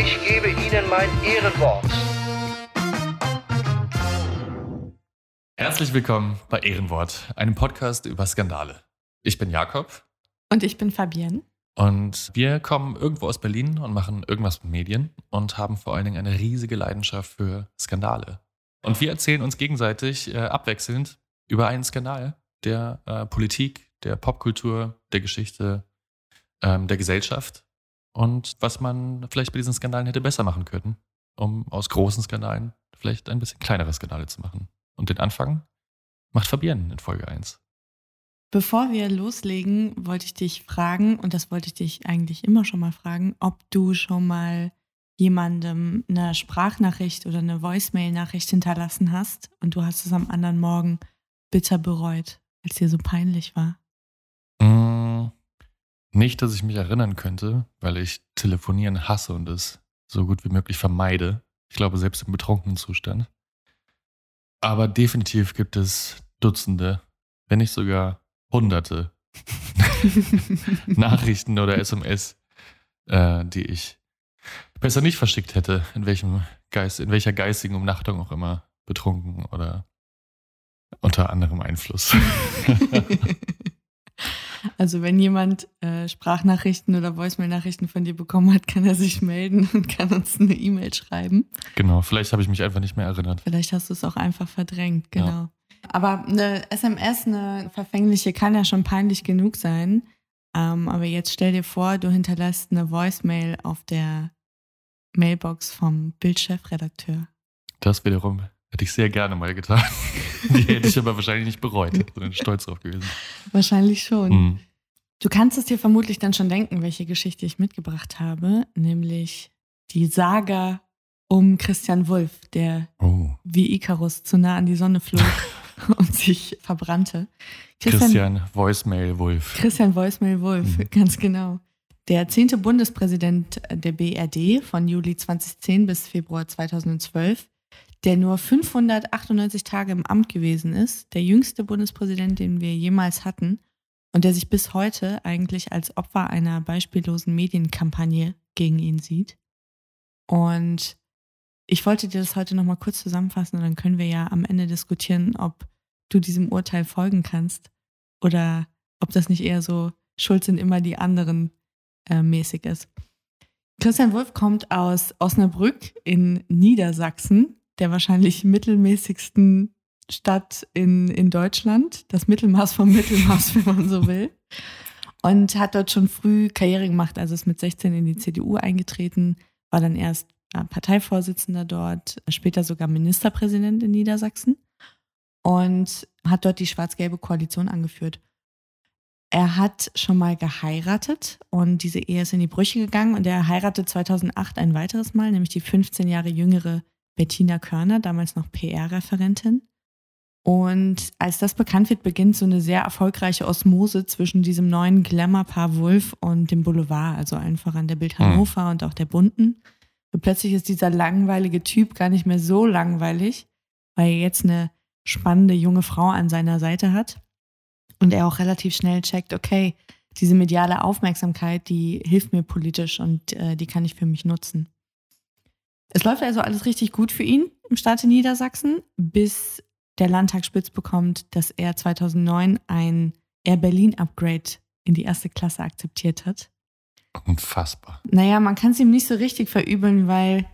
ich gebe Ihnen mein Ehrenwort. Herzlich willkommen bei Ehrenwort, einem Podcast über Skandale. Ich bin Jakob Und ich bin Fabienne. und wir kommen irgendwo aus Berlin und machen irgendwas mit Medien und haben vor allen Dingen eine riesige Leidenschaft für Skandale. Und wir erzählen uns gegenseitig äh, abwechselnd über einen Skandal der äh, Politik, der Popkultur, der Geschichte, ähm, der Gesellschaft und was man vielleicht bei diesen Skandalen hätte besser machen können, um aus großen Skandalen vielleicht ein bisschen kleinere Skandale zu machen. Und den Anfang macht Fabienne in Folge 1. Bevor wir loslegen, wollte ich dich fragen, und das wollte ich dich eigentlich immer schon mal fragen, ob du schon mal jemandem eine Sprachnachricht oder eine Voicemail-Nachricht hinterlassen hast und du hast es am anderen Morgen bitter bereut, als dir so peinlich war. Nicht, dass ich mich erinnern könnte, weil ich telefonieren hasse und es so gut wie möglich vermeide. Ich glaube, selbst im betrunkenen Zustand. Aber definitiv gibt es Dutzende, wenn nicht sogar Hunderte Nachrichten oder SMS, äh, die ich besser nicht verschickt hätte, in welchem Geist, in welcher geistigen Umnachtung auch immer, betrunken oder unter anderem Einfluss. Also wenn jemand äh, Sprachnachrichten oder Voicemail-Nachrichten von dir bekommen hat, kann er sich melden und kann uns eine E-Mail schreiben. genau, vielleicht habe ich mich einfach nicht mehr erinnert. Vielleicht hast du es auch einfach verdrängt, genau. Ja. Aber eine SMS, eine verfängliche, kann ja schon peinlich genug sein. Ähm, aber jetzt stell dir vor, du hinterlässt eine Voicemail auf der Mailbox vom Bildchefredakteur. Das wiederum hätte ich sehr gerne mal getan. Die hätte ich aber wahrscheinlich nicht bereut, sondern stolz drauf gewesen. Wahrscheinlich schon. Mhm. Du kannst es dir vermutlich dann schon denken, welche Geschichte ich mitgebracht habe, nämlich die Saga um Christian Wulff, der Oh. wie Icarus zu nah an die Sonne flog und sich verbrannte. Christian Voicemail Wolf. Christian Voicemail Wolf, Mhm. ganz genau. Der zehnte Bundespräsident der BRD von Juli 2010 bis Februar 2012, der nur 598 Tage im Amt gewesen ist, der jüngste Bundespräsident, den wir jemals hatten und der sich bis heute eigentlich als Opfer einer beispiellosen Medienkampagne gegen ihn sieht. Und ich wollte dir das heute nochmal kurz zusammenfassen und dann können wir ja am Ende diskutieren, ob du diesem Urteil folgen kannst oder ob das nicht eher so Schuld sind immer die anderen äh, mäßig ist. Christian Wulff kommt aus Osnabrück in Niedersachsen, der wahrscheinlich mittelmäßigsten Stadt in, in Deutschland, das Mittelmaß vom Mittelmaß, wenn man so will. Und hat dort schon früh Karriere gemacht, also ist mit 16 in die CDU eingetreten, war dann erst äh, Parteivorsitzender dort, später sogar Ministerpräsident in Niedersachsen und hat dort die schwarz-gelbe Koalition angeführt. Er hat schon mal geheiratet und diese Ehe ist in die Brüche gegangen und er heiratet 2008 ein weiteres Mal, nämlich die 15 Jahre jüngere Bettina Körner, damals noch PR-Referentin. Und als das bekannt wird, beginnt so eine sehr erfolgreiche Osmose zwischen diesem neuen Glamour-Paar Wolf und dem Boulevard, also allen voran der Bild Hannover und auch der Bunten. Und plötzlich ist dieser langweilige Typ gar nicht mehr so langweilig, weil er jetzt eine spannende junge Frau an seiner Seite hat und er auch relativ schnell checkt, okay, diese mediale Aufmerksamkeit, die hilft mir politisch und äh, die kann ich für mich nutzen. Es läuft also alles richtig gut für ihn im Staate Niedersachsen, bis der Landtag spitz bekommt, dass er 2009 ein Air Berlin Upgrade in die erste Klasse akzeptiert hat. Unfassbar. Naja, man kann es ihm nicht so richtig verübeln, weil,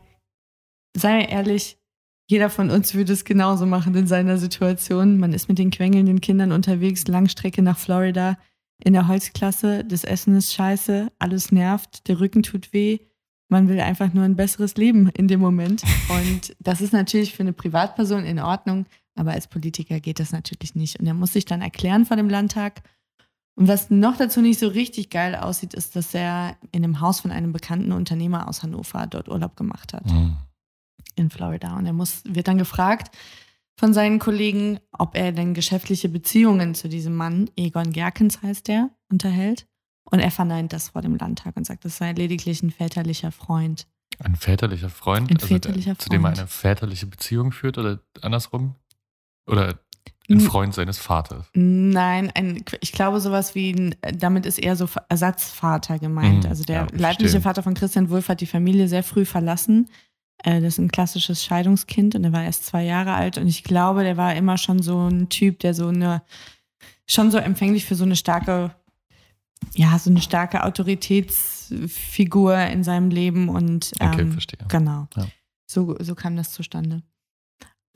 sei ehrlich, jeder von uns würde es genauso machen in seiner Situation. Man ist mit den quengelnden Kindern unterwegs, Langstrecke nach Florida in der Holzklasse. Das Essen ist scheiße, alles nervt, der Rücken tut weh. Man will einfach nur ein besseres Leben in dem Moment. Und das ist natürlich für eine Privatperson in Ordnung, aber als Politiker geht das natürlich nicht. Und er muss sich dann erklären vor dem Landtag. Und was noch dazu nicht so richtig geil aussieht, ist, dass er in einem Haus von einem bekannten Unternehmer aus Hannover dort Urlaub gemacht hat. Mhm. in Florida. Und er muss, wird dann gefragt von seinen Kollegen, ob er denn geschäftliche Beziehungen zu diesem Mann, Egon Gerkens heißt der, unterhält. Und er verneint das vor dem Landtag und sagt, das sei lediglich ein väterlicher Freund. Ein väterlicher Freund, Ein also väterlicher der, zu dem er Freund. eine väterliche Beziehung führt oder andersrum? Oder ein Freund seines Vaters? Nein, ein, ich glaube sowas wie, damit ist eher so Ersatzvater gemeint. Mhm, Also der ja, ich leibliche verstehe. Vater von Christian Wulff hat die Familie sehr früh verlassen. Äh, Das ist ein klassisches Scheidungskind und er war erst zwei Jahre alt und ich glaube, der war immer schon so ein Typ, der so eine, schon so empfänglich für so eine starke, ja, so eine starke Autoritätsfigur in seinem Leben und Okay, ähm, verstehe. Genau. Ja. So, so kam das zustande.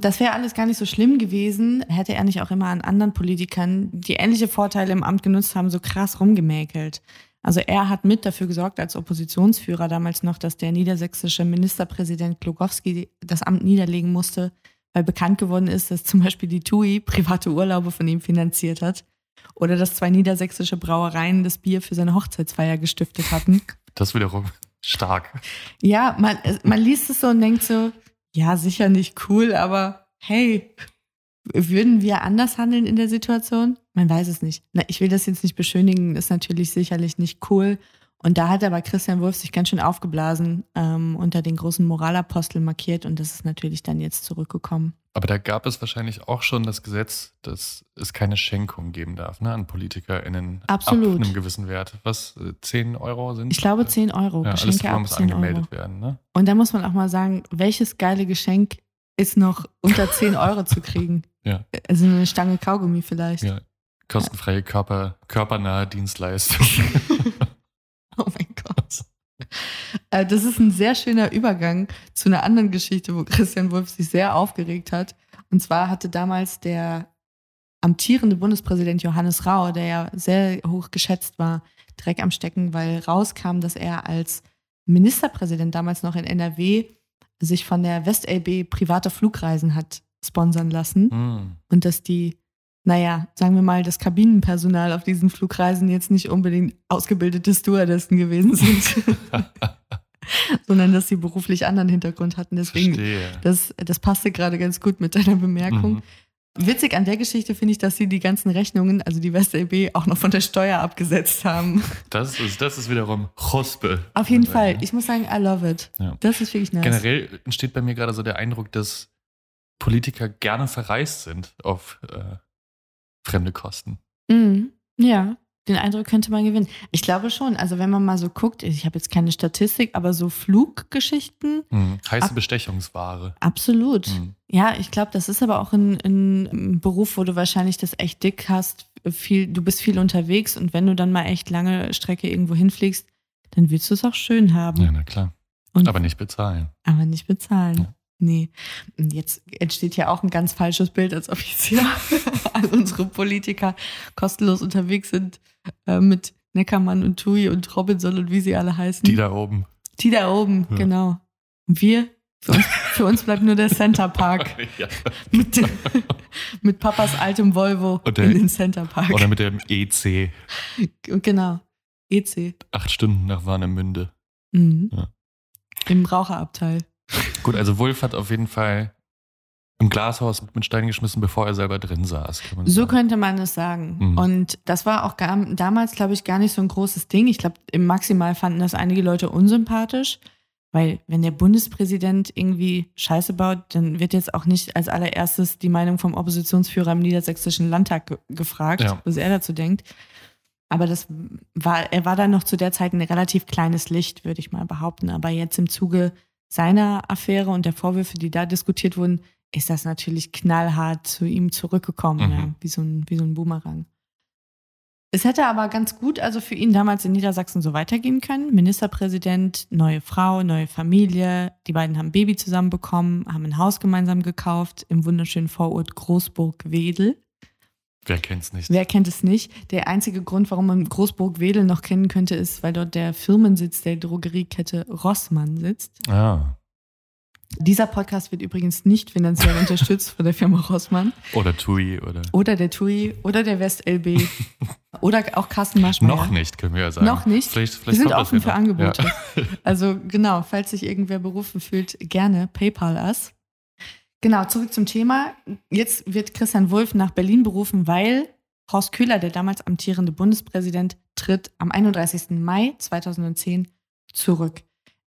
Das wäre alles gar nicht so schlimm gewesen, hätte er nicht auch immer an anderen Politikern, die ähnliche Vorteile im Amt genutzt haben, so krass rumgemäkelt. Also er hat mit dafür gesorgt, als Oppositionsführer damals noch, dass der niedersächsische Ministerpräsident Glogowski das Amt niederlegen musste, weil bekannt geworden ist, dass zum Beispiel die TUI private Urlaube von ihm finanziert hat. Oder dass zwei niedersächsische Brauereien das Bier für seine Hochzeitsfeier gestiftet hatten. Das wiederum stark. Ja, man, man liest es so und denkt so, ja, sicher nicht cool, aber hey, würden wir anders handeln in der Situation? Man weiß es nicht. Na, ich will das jetzt nicht beschönigen, ist natürlich sicherlich nicht cool. Und da hat aber Christian Wulff sich ganz schön aufgeblasen, ähm, unter den großen Moralapostel markiert und das ist natürlich dann jetzt zurückgekommen. Aber da gab es wahrscheinlich auch schon das Gesetz, dass es keine Schenkung geben darf ne, an PolitikerInnen Absolut. ab einem gewissen Wert. Was, äh, 10 Euro sind? Ich glaube 10 Euro, ja, alles Geschenke klar, ab muss 10 Euro. angemeldet werden. Ne? Und da muss man auch mal sagen, welches geile Geschenk ist noch unter 10 Euro zu kriegen? Ja. Also eine Stange Kaugummi vielleicht. Ja. Kostenfreie Körper, körpernahe Dienstleistung. Oh mein Gott. Äh, Das ist ein sehr schöner Übergang zu einer anderen Geschichte, wo Christian Wulff sich sehr aufgeregt hat. Und zwar hatte damals der amtierende Bundespräsident Johannes Rau, der ja sehr hoch geschätzt war, Dreck am Stecken, weil rauskam, dass er als Ministerpräsident damals noch in NRW sich von der WestLB private Flugreisen hat sponsern lassen Hm. und dass die, naja, sagen wir mal, das Kabinenpersonal auf diesen Flugreisen jetzt nicht unbedingt ausgebildete Stewardessen gewesen sind, sondern dass sie beruflich anderen Hintergrund hatten. Deswegen, Verstehe. das, das passte gerade ganz gut mit deiner Bemerkung. Mhm. Witzig an der Geschichte finde ich, dass sie die ganzen Rechnungen, also die WestLB, auch noch von der Steuer abgesetzt haben. Das ist, das ist wiederum Chuspe. Auf jeden Ja. Fall. Ich muss sagen, I love it. Ja. Das ist wirklich nice. Generell entsteht bei mir gerade so der Eindruck, dass Politiker gerne verreist sind auf äh, fremde Kosten. Mhm. Ja, den Eindruck könnte man gewinnen. Ich glaube schon. Also wenn man mal so guckt, ich habe jetzt keine Statistik, aber so Fluggeschichten, Hm. Heiße Ab- Bestechungsware. absolut. Hm. Ja, ich glaube, das ist aber auch ein, ein Beruf, wo du wahrscheinlich das echt dick hast. Viel, du bist viel unterwegs und wenn du dann mal echt lange Strecke irgendwo hinfliegst, dann willst du es auch schön haben. Ja, na klar. Und, Aber nicht bezahlen. aber nicht bezahlen. Ja. Nee. Und jetzt entsteht ja auch ein ganz falsches Bild, als ob jetzt hier alle unsere Politiker kostenlos unterwegs sind äh, mit Neckermann und Tui und Robinson und wie sie alle heißen. Die da oben. Die da oben, Ja. genau. Und wir, für uns, für uns bleibt nur der Center Park ja. mit, dem- mit Papas altem Volvo der- in den Center Park. Oder mit dem EC. genau. EC. Acht Stunden nach Warnemünde. Mhm. Ja. Im Raucherabteil. Gut, also Wolf hat auf jeden Fall im Glashaus mit Stein geschmissen, bevor er selber drin saß. So sagen. könnte man es sagen. Mhm. Und das war auch gar, damals, glaube ich, gar nicht so ein großes Ding. Ich glaube, im Maximal fanden das einige Leute unsympathisch, weil wenn der Bundespräsident irgendwie Scheiße baut, dann wird jetzt auch nicht als allererstes die Meinung vom Oppositionsführer im Niedersächsischen Landtag ge gefragt, Ja. was er dazu denkt. Aber das war, er war dann noch zu der Zeit ein relativ kleines Licht, würde ich mal behaupten. Aber jetzt im Zuge seiner Affäre und der Vorwürfe, die da diskutiert wurden, ist das natürlich knallhart zu ihm zurückgekommen, Mhm. ja, wie so ein, wie so ein Boomerang. Es hätte aber ganz gut also für ihn damals in Niedersachsen so weitergehen können. Ministerpräsident, neue Frau, neue Familie. Die beiden haben ein Baby zusammen bekommen, haben ein Haus gemeinsam gekauft im wunderschönen Vorort Großburg-Wedel. Wer kennt's nicht? Wer kennt es nicht? Der einzige Grund, warum man Großburg-Wedel noch kennen könnte, ist, weil dort der Firmensitz der Drogeriekette Rossmann sitzt. Ah. Dieser Podcast wird übrigens nicht finanziell unterstützt von der Firma Rossmann Oder TUI oder. oder der TUI oder der WestLB oder auch Carsten Maschmeyer. Noch nicht, können wir ja sagen. Noch nicht. Vielleicht, Wir vielleicht sind kommt das offen für. Angebote. Ja. Also genau, falls sich irgendwer berufen fühlt, gerne PayPal us. Genau, zurück zum Thema. Jetzt wird Christian Wulff nach Berlin berufen, weil Horst Köhler, der damals amtierende Bundespräsident, tritt am 31. Mai 2010 zurück.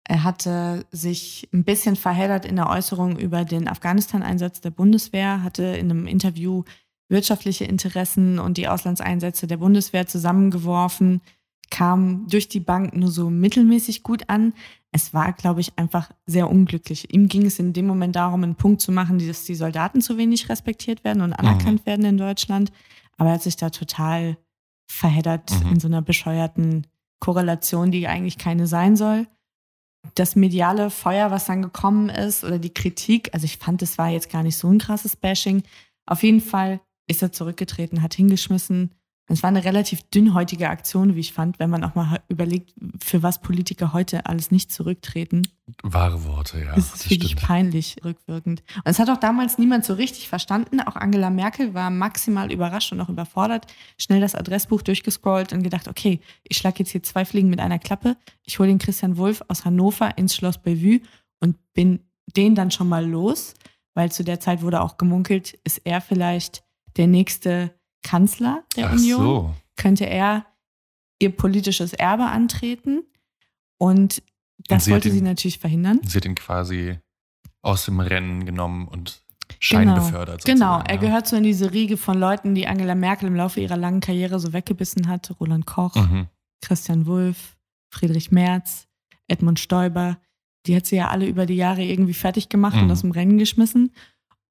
Er hatte sich ein bisschen verheddert in der Äußerung über den Afghanistan-Einsatz der Bundeswehr, hatte in einem Interview wirtschaftliche Interessen und die Auslandseinsätze der Bundeswehr zusammengeworfen, kam durch die Bank nur so mittelmäßig gut an. Es war, glaube ich, einfach sehr unglücklich. Ihm ging es in dem Moment darum, einen Punkt zu machen, dass die Soldaten zu wenig respektiert werden und anerkannt werden in Deutschland. Aber er hat sich da total verheddert Mhm. in so einer bescheuerten Korrelation, die eigentlich keine sein soll. Das mediale Feuer, was dann gekommen ist, oder die Kritik, also ich fand, es war jetzt gar nicht so ein krasses Bashing. Auf jeden Fall ist er zurückgetreten, hat hingeschmissen. Es war eine relativ dünnhäutige Aktion, wie ich fand, wenn man auch mal überlegt, für was Politiker heute alles nicht zurücktreten. Wahre Worte, ja. Es ist das wirklich stimmt. peinlich rückwirkend. Und es hat auch damals niemand so richtig verstanden. Auch Angela Merkel war maximal überrascht und auch überfordert. Schnell das Adressbuch durchgescrollt und gedacht, okay, ich schlage jetzt hier zwei Fliegen mit einer Klappe. Ich hole den Christian Wulff aus Hannover ins Schloss Bellevue und bin den dann schon mal los, weil zu der Zeit wurde auch gemunkelt, ist er vielleicht der nächste Kanzler der Ach Union so. könnte er ihr politisches Erbe antreten. Und das sie hat wollte ihn- sie natürlich verhindern. Sie hat ihn quasi aus dem Rennen genommen und Schein befördert. Genau, sozusagen, er ja. gehört so in diese Riege von Leuten, die Angela Merkel im Laufe ihrer langen Karriere so weggebissen hat. Roland Koch, Mhm. Christian Wulff, Friedrich Merz, Edmund Stoiber. Die hat sie ja alle über die Jahre irgendwie fertig gemacht und Mhm. aus dem Rennen geschmissen.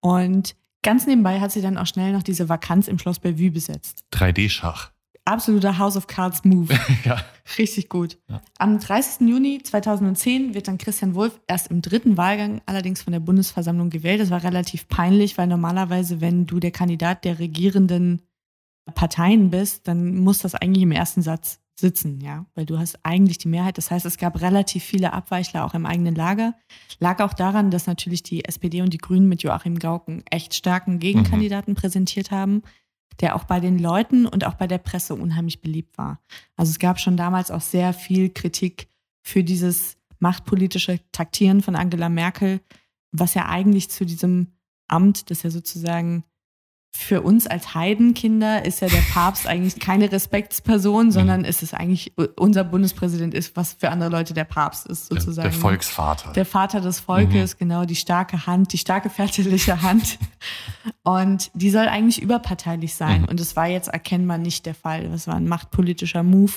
Und ganz nebenbei hat sie dann auch schnell noch diese Vakanz im Schloss Bellevue besetzt. 3D-Schach. Absoluter House of Cards Move. ja. Richtig gut. Ja. Am 30. Juni 2010 wird dann Christian Wulff erst im dritten Wahlgang allerdings von der Bundesversammlung gewählt. Das war relativ peinlich, weil normalerweise, wenn du der Kandidat der regierenden Parteien bist, dann muss das eigentlich im ersten Satz sitzen, ja, weil du hast eigentlich die Mehrheit. Das heißt, es gab relativ viele Abweichler auch im eigenen Lager. Lag auch daran, dass natürlich die SPD und die Grünen mit Joachim Gauken echt starken Gegenkandidaten präsentiert haben, der auch bei den Leuten und auch bei der Presse unheimlich beliebt war. Also es gab schon damals auch sehr viel Kritik für dieses machtpolitische Taktieren von Angela Merkel, was ja eigentlich zu diesem Amt, das ja sozusagen für uns als Heidenkinder ist ja der Papst eigentlich keine Respektsperson, sondern ist es eigentlich unser Bundespräsident ist, was für andere Leute der Papst ist sozusagen. der Volksvater. Der Vater des Volkes, genau, die starke Hand, die starke väterliche Hand. Und die soll eigentlich überparteilich sein. Mhm. Und es war jetzt erkennbar nicht der Fall. Das war ein machtpolitischer Move.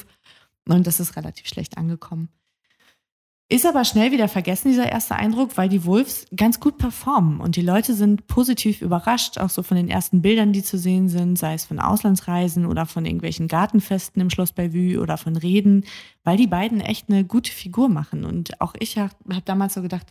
Und das ist relativ schlecht angekommen. Ist aber schnell wieder vergessen, dieser erste Eindruck, weil die Wolves ganz gut performen und die Leute sind positiv überrascht, auch so von den ersten Bildern, die zu sehen sind, sei es von Auslandsreisen oder von irgendwelchen Gartenfesten im Schloss Bellevue oder von Reden, weil die beiden echt eine gute Figur machen. Und auch ich habe hab damals so gedacht,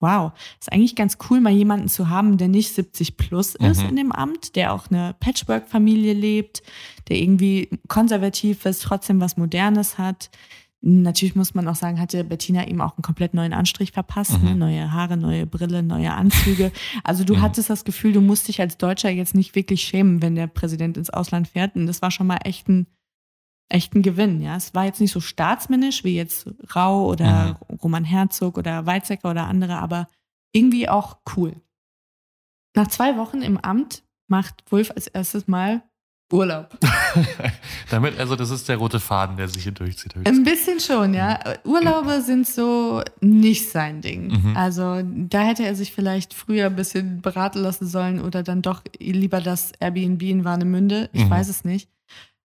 wow, ist eigentlich ganz cool, mal jemanden zu haben, der nicht 70 plus ist Mhm. in dem Amt, der auch eine Patchwork-Familie lebt, der irgendwie konservativ ist, trotzdem was Modernes hat. Natürlich muss man auch sagen, hatte Bettina ihm auch einen komplett neuen Anstrich verpasst. Mhm. Ne? Neue Haare, neue Brille, neue Anzüge. Also du Mhm. hattest das Gefühl, du musst dich als Deutscher jetzt nicht wirklich schämen, wenn der Präsident ins Ausland fährt. Und das war schon mal echt ein, echt ein Gewinn. Ja, Es war jetzt nicht so staatsmännisch wie jetzt Rau oder Roman Herzog oder Weizsäcker oder andere, aber irgendwie auch cool. Nach zwei Wochen im Amt macht Wulff als erstes Mal Urlaub. Damit, also das ist der rote Faden, der sich hier durchzieht. Ein bisschen schon, ja. Urlaube sind so nicht sein Ding. Mhm. Also da hätte er sich vielleicht früher ein bisschen beraten lassen sollen oder dann doch lieber das Airbnb in Warnemünde. Ich Mhm. weiß es nicht.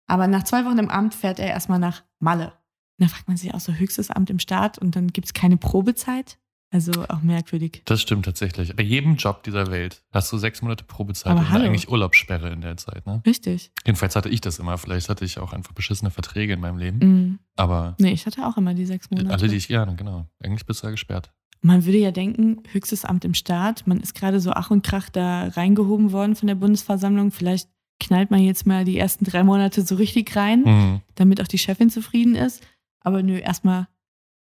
Aber nach zwei Wochen im Amt fährt er erstmal nach Malle. Und da fragt man sich auch so höchstes Amt im Staat und dann gibt es keine Probezeit. Also auch merkwürdig. Das stimmt tatsächlich. Bei jedem Job dieser Welt hast du sechs Monate Probezeit Aber und hallo. eigentlich Urlaubssperre in der Zeit. Ne? Richtig. Jedenfalls hatte ich das immer. Vielleicht hatte ich auch einfach beschissene Verträge in meinem Leben. Mhm. Aber Nee, ich hatte auch immer die sechs Monate. alle, die ich gerne, genau. Eigentlich bist du da gesperrt. Man würde ja denken, höchstes Amt im Staat, man ist gerade so Ach und Krach da reingehoben worden von der Bundesversammlung. Vielleicht knallt man jetzt mal die ersten drei Monate so richtig rein, Mhm. damit auch die Chefin zufrieden ist. Aber nö, erstmal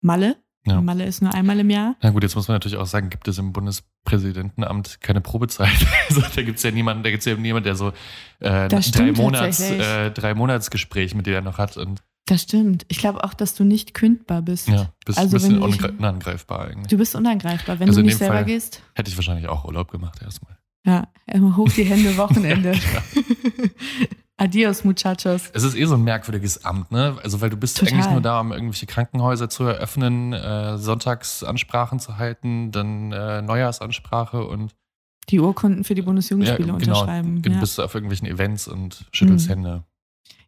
Malle. Ja. Malle ist nur einmal im Jahr. Na gut, jetzt muss man natürlich auch sagen, gibt es im Bundespräsidentenamt keine Probezeit. Also da gibt es ja niemanden, da gibt es ja niemanden, der so äh, drei Monats, äh, drei Monatsgespräch mit dir noch hat und Das stimmt. Ich glaube auch, dass du nicht kündbar bist. ja, bist Also ein bisschen unangreifbar eigentlich. Du bist unangreifbar, wenn Also du nicht selber Fall- gehst. Hätte ich wahrscheinlich auch Urlaub gemacht erstmal. Ja, immer hoch die Hände, Wochenende. Adios, muchachos. Es ist eh so ein merkwürdiges Amt, ne? Also, weil du bist Total. eigentlich nur da, um irgendwelche Krankenhäuser zu eröffnen, äh, Sonntagsansprachen zu halten, dann äh, Neujahrsansprache und Die Urkunden für die Bundesjugendspiele genau, unterschreiben. Dann Ja. bist du auf irgendwelchen Events und schüttelst Mhm. Hände.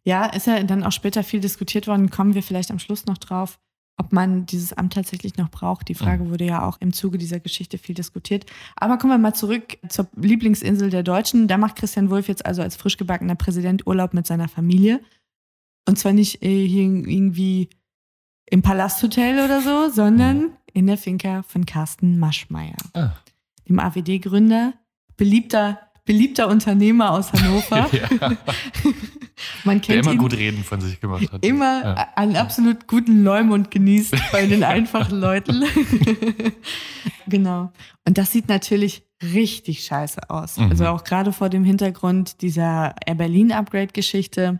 ja, ist ja dann auch später viel diskutiert worden. Kommen wir vielleicht am Schluss noch drauf, ob man dieses Amt tatsächlich noch braucht. Die Frage Mhm. wurde ja auch im Zuge dieser Geschichte viel diskutiert. Aber kommen wir mal zurück zur Lieblingsinsel der Deutschen. Da macht Christian Wulff jetzt also als frisch gebackener Präsident Urlaub mit seiner Familie. Und zwar nicht äh, hier irgendwie im Palasthotel oder so, sondern in der Finca von Carsten Maschmeyer, Ah. dem AWD-Gründer, beliebter, beliebter Unternehmer aus Hannover. ja, Man der kennt immer ihn gut reden von sich gemacht hat. immer Ja. einen absolut guten Leumund genießt bei den einfachen Leuten. genau. Und das sieht natürlich richtig scheiße aus. Mhm. Also auch gerade vor dem Hintergrund dieser Air Berlin Upgrade-Geschichte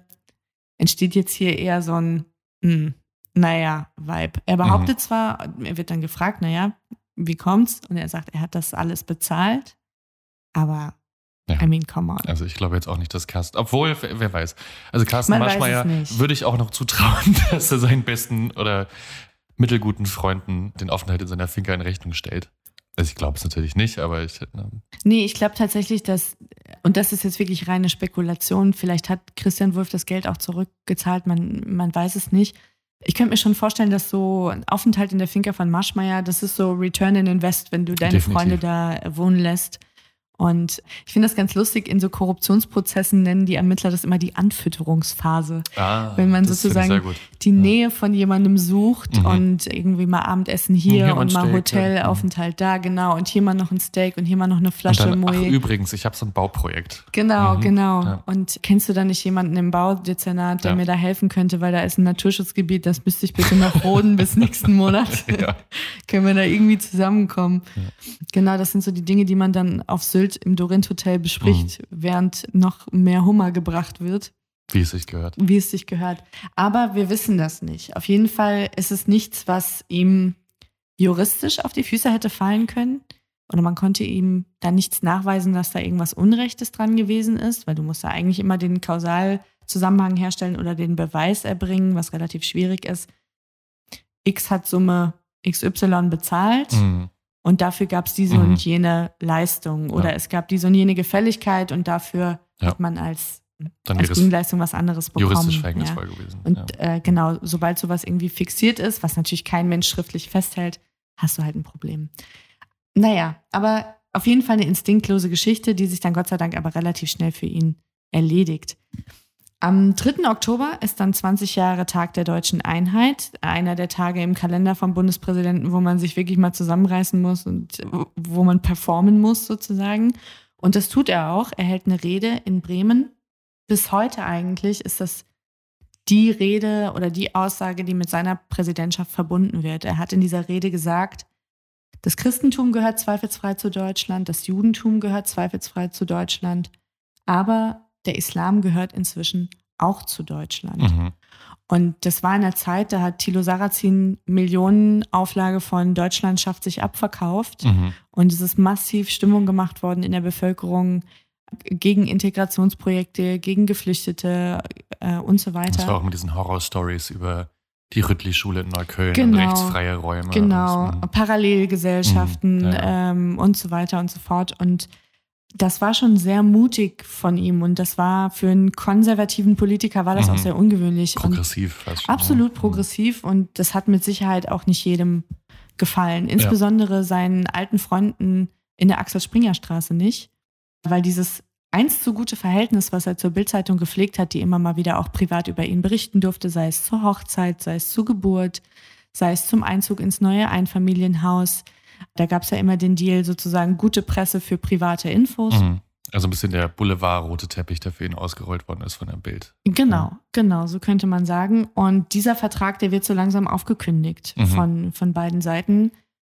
entsteht jetzt hier eher so ein, hm, naja, Vibe. Er behauptet zwar, er wird dann gefragt, naja, wie kommt's? Und er sagt, er hat das alles bezahlt, aber Ja. I mean, come on. Also ich glaube jetzt auch nicht, dass Carsten, obwohl, wer weiß. Also Carsten Man nicht. würde ich auch noch zutrauen, dass er seinen besten oder mittelguten Freunden den Aufenthalt in seiner Finca in Rechnung stellt. Also ich glaube es natürlich nicht, aber ich hätte. Nee, ich glaube tatsächlich, dass, und das ist jetzt wirklich reine Spekulation, vielleicht hat Christian Wulff das Geld auch zurückgezahlt, man, man weiß es nicht. Ich könnte mir schon vorstellen, dass so ein Aufenthalt in der Finca von Marschmeier, das ist so Return in Invest, wenn du deine Definitiv. Freunde da wohnen lässt. Und ich finde das ganz lustig, in so Korruptionsprozessen nennen die Ermittler das immer die Anfütterungsphase. Ah, Wenn man sozusagen sehr gut. Die Nähe von jemandem sucht Mhm. und irgendwie mal Abendessen hier Hier und mal Steak, ja. Hotelaufenthalt da, genau. Und hier mal noch ein Steak und hier mal noch eine Und Flasche ach, Moet. übrigens, ich habe so ein Bauprojekt. Genau, Mhm. genau. Ja. Und kennst du da nicht jemanden im Baudezernat, der Ja. mir da helfen könnte, weil da ist ein Naturschutzgebiet, das müsste ich bitte noch roden bis nächsten Monat. Können wir da irgendwie zusammenkommen? Genau, das sind so die Dinge, die man dann auf Sylt im Dorint Hotel bespricht, Mhm. während noch mehr Hummer gebracht wird, Wie es sich gehört. wie es sich gehört. Aber wir wissen das nicht. Auf jeden Fall ist es nichts, was ihm juristisch auf die Füße hätte fallen können. Oder man konnte ihm da nichts nachweisen, dass da irgendwas Unrechtes dran gewesen ist, weil du musst da eigentlich immer den Kausalzusammenhang herstellen oder den Beweis erbringen, was relativ schwierig ist. X hat Summe XY bezahlt Mhm. und dafür gab es diese Mhm. und jene Leistung. Oder Ja. es gab diese und jene Gefälligkeit und dafür Ja. hat man als, Dann als Gegenleistung was anderes bekommen. juristisch ja. verhängnisvoll gewesen. Und ja. äh, genau, sobald sowas irgendwie fixiert ist, was natürlich kein Mensch schriftlich festhält, hast du halt ein Problem. Naja, aber auf jeden Fall eine instinktlose Geschichte, die sich dann Gott sei Dank aber relativ schnell für ihn erledigt. Am 3. Oktober ist dann 20 Jahre Tag der deutschen Einheit, einer der Tage im Kalender vom Bundespräsidenten, wo man sich wirklich mal zusammenreißen muss und wo man performen muss sozusagen. Und das tut er auch. Er hält eine Rede in Bremen. Bis heute eigentlich ist das die Rede oder die Aussage, die mit seiner Präsidentschaft verbunden wird. Er hat in dieser Rede gesagt, das Christentum gehört zweifelsfrei zu Deutschland, das Judentum gehört zweifelsfrei zu Deutschland, aber der Islam gehört inzwischen auch zu Deutschland. Mhm. Und das war in einer Zeit, da hat Thilo Sarrazin Millionenauflage von Deutschland schafft sich abverkauft. Mhm. Und es ist massiv Stimmung gemacht worden in der Bevölkerung gegen Integrationsprojekte, gegen Geflüchtete äh, und so weiter. Das war auch mit diesen Horror-Stories über die Rüttli-Schule in Neukölln Genau. und rechtsfreie Räume. Genau, Und, Parallelgesellschaften Mhm, ja, ähm, und so weiter und so fort. Und das war schon sehr mutig von ihm und das war für einen konservativen Politiker war das Mhm. auch sehr ungewöhnlich. Progressiv fast schon. Absolut ja. progressiv und das hat mit Sicherheit auch nicht jedem gefallen. Insbesondere seinen alten Freunden in der Axel Springer Straße nicht, weil dieses einst so gute Verhältnis, was er zur Bildzeitung gepflegt hat, die immer mal wieder auch privat über ihn berichten durfte, sei es zur Hochzeit, sei es zur Geburt, sei es zum Einzug ins neue Einfamilienhaus. Da gab es ja immer den Deal, sozusagen gute Presse für private Infos. Mhm. Also ein bisschen der Boulevard-rote Teppich, der für ihn ausgerollt worden ist von dem Bild. Genau, genau, so könnte man sagen. Und dieser Vertrag, der wird so langsam aufgekündigt Mhm. von, von beiden Seiten.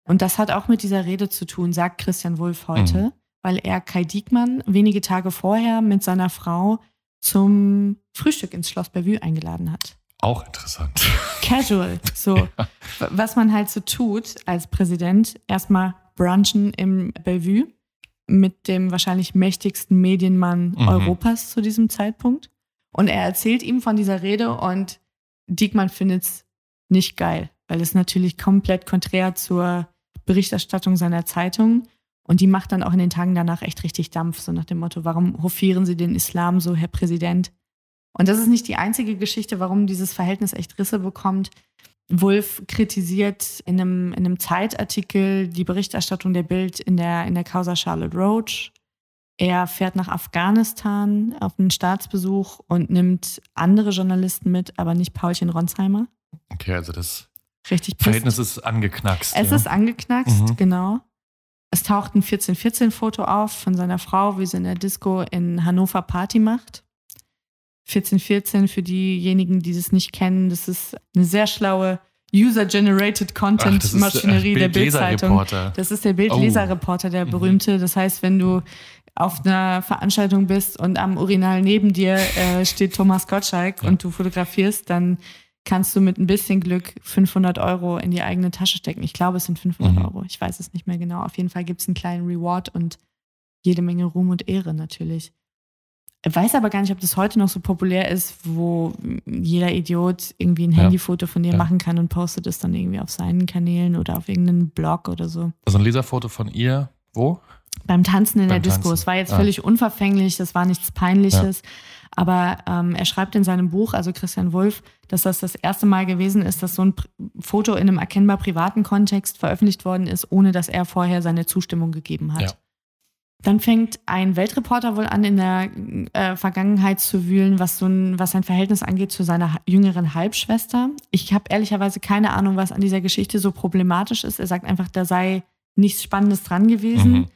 Und das hat auch mit dieser Rede zu tun, sagt Christian Wulff heute, Mhm. Weil er Kai Diekmann wenige Tage vorher mit seiner Frau zum Frühstück ins Schloss Bellevue eingeladen hat. Auch interessant. Casual, so. Was man halt so tut als Präsident, erstmal brunchen im Bellevue mit dem wahrscheinlich mächtigsten Medienmann Mhm. Europas zu diesem Zeitpunkt. Und er erzählt ihm von dieser Rede und Diekmann findet es nicht geil, weil es natürlich komplett konträr zur Berichterstattung seiner Zeitung und die macht dann auch in den Tagen danach echt richtig Dampf, so nach dem Motto, warum hofieren Sie den Islam so, Herr Präsident? Und das ist nicht die einzige Geschichte, warum dieses Verhältnis echt Risse bekommt. Wolf kritisiert in einem, in einem Zeitartikel die Berichterstattung der Bild in der, in der Causa Charlotte Roach. Er fährt nach Afghanistan auf einen Staatsbesuch und nimmt andere Journalisten mit, aber nicht Paulchen Ronsheimer. Okay, also das Richtig. Verhältnis ist angeknackst. Es ja. ist angeknackst, Mhm. genau. Es taucht ein 1414-Foto auf von seiner Frau, wie sie in der Disco in Hannover Party macht. 1414 für diejenigen, die das nicht kennen, das ist eine sehr schlaue User-Generated ist, Content-Maschinerie äh, der Bildzeitung. Das ist der Bildleserreporter, der Mhm. berühmte. Das heißt, wenn du auf einer Veranstaltung bist und am Urinal neben dir äh, steht Thomas Gottschalk Ja. und du fotografierst, dann kannst du mit ein bisschen Glück 500 Euro in die eigene Tasche stecken. Ich glaube, es sind 500 Mhm. Euro. Ich weiß es nicht mehr genau. Auf jeden Fall gibt es einen kleinen Reward und jede Menge Ruhm und Ehre natürlich. Ich weiß aber gar nicht, ob das heute noch so populär ist, wo jeder Idiot irgendwie ein Ja. Handyfoto von dir Ja. machen kann und postet es dann irgendwie auf seinen Kanälen oder auf irgendeinen Blog oder so. Also ein Leserfoto von ihr, wo? Beim Tanzen in Beim der Disco. Es war jetzt Ah. völlig unverfänglich, das war nichts Peinliches. Aber ähm, er schreibt in seinem Buch, also Christian Wulff, dass das das erste Mal gewesen ist, dass so ein Foto in einem erkennbar privaten Kontext veröffentlicht worden ist, ohne dass er vorher seine Zustimmung gegeben hat. Ja. Dann fängt ein Weltreporter wohl an, in der äh, Vergangenheit zu wühlen, was so ein, was sein Verhältnis angeht zu seiner jüngeren Halbschwester. Ich habe ehrlicherweise keine Ahnung, was an dieser Geschichte so problematisch ist. Er sagt einfach, da sei nichts Spannendes dran gewesen Mhm.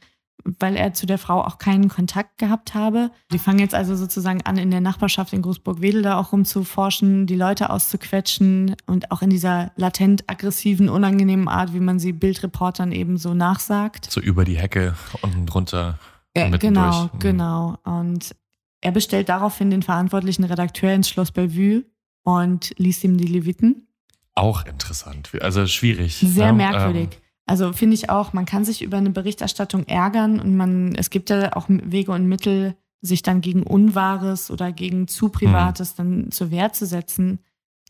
Weil er zu der Frau auch keinen Kontakt gehabt habe. Die fangen jetzt also sozusagen an, in der Nachbarschaft in Großburg-Wedel da auch rumzuforschen, die Leute auszuquetschen und auch in dieser latent aggressiven, unangenehmen Art, wie man sie Bildreportern eben so nachsagt. So über die Hecke unten drunter. Ja, genau, durch. Mhm. genau. Und er bestellt daraufhin den verantwortlichen Redakteur ins Schloss Bellevue und liest ihm die Leviten. Auch interessant. Also schwierig. Sehr ja, merkwürdig. ähm, Also finde ich auch, man kann sich über eine Berichterstattung ärgern und man, es gibt ja auch Wege und Mittel, sich dann gegen Unwahres oder gegen zu Privates dann zur Wehr zu setzen,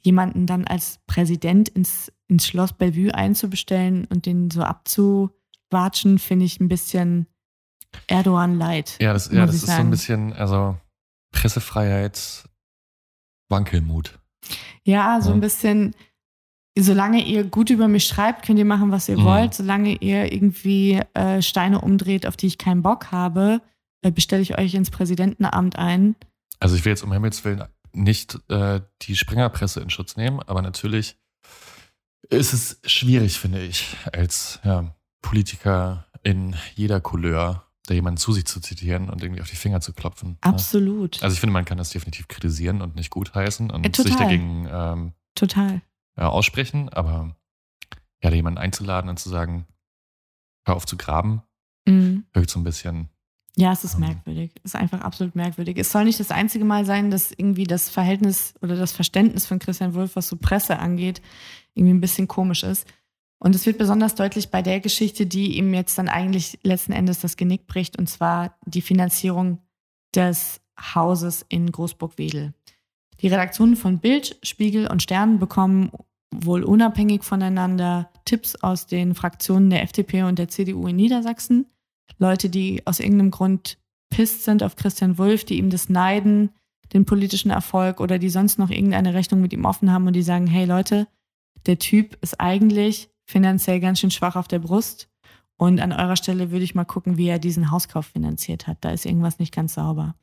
jemanden dann als Präsident ins, ins Schloss Bellevue einzubestellen und den so abzuwatschen, finde ich ein bisschen Erdogan light. Ja, das, ja, das ist so ein sagen. bisschen, also Pressefreiheit, Wankelmut. Ja, so Ja. ein bisschen, solange ihr gut über mich schreibt, könnt ihr machen, was ihr Mhm. wollt. Solange ihr irgendwie äh, Steine umdreht, auf die ich keinen Bock habe, äh, bestelle ich euch ins Präsidentenamt ein. Also ich will jetzt um Himmels Willen nicht äh, die Springerpresse in Schutz nehmen, aber natürlich ist es schwierig, finde ich, als ja, Politiker in jeder Couleur da jemanden zu sich zu zitieren und irgendwie auf die Finger zu klopfen. Ja. Absolut. Also ich finde, man kann das definitiv kritisieren und nicht gutheißen und Äh, total. sich dagegen ähm, Total. Ja, aussprechen, aber ja, da jemanden einzuladen und zu sagen, hör auf zu graben, Mhm. wirkt so ein bisschen. Ja, es ist Ähm. merkwürdig. Es ist einfach absolut merkwürdig. Es soll nicht das einzige Mal sein, dass irgendwie das Verhältnis oder das Verständnis von Christian Wulff, was so Presse angeht, irgendwie ein bisschen komisch ist. Und es wird besonders deutlich bei der Geschichte, die ihm jetzt dann eigentlich letzten Endes das Genick bricht, und zwar die Finanzierung des Hauses in Großburg-Wedel. Die Redaktionen von Bild, Spiegel und Stern bekommen wohl unabhängig voneinander Tipps aus den Fraktionen der FDP und der CDU in Niedersachsen. Leute, die aus irgendeinem Grund pisst sind auf Christian Wulff, die ihm das neiden, den politischen Erfolg oder die sonst noch irgendeine Rechnung mit ihm offen haben und die sagen, hey Leute, der Typ ist eigentlich finanziell ganz schön schwach auf der Brust und an eurer Stelle würde ich mal gucken, wie er diesen Hauskauf finanziert hat. Da ist irgendwas nicht ganz sauber.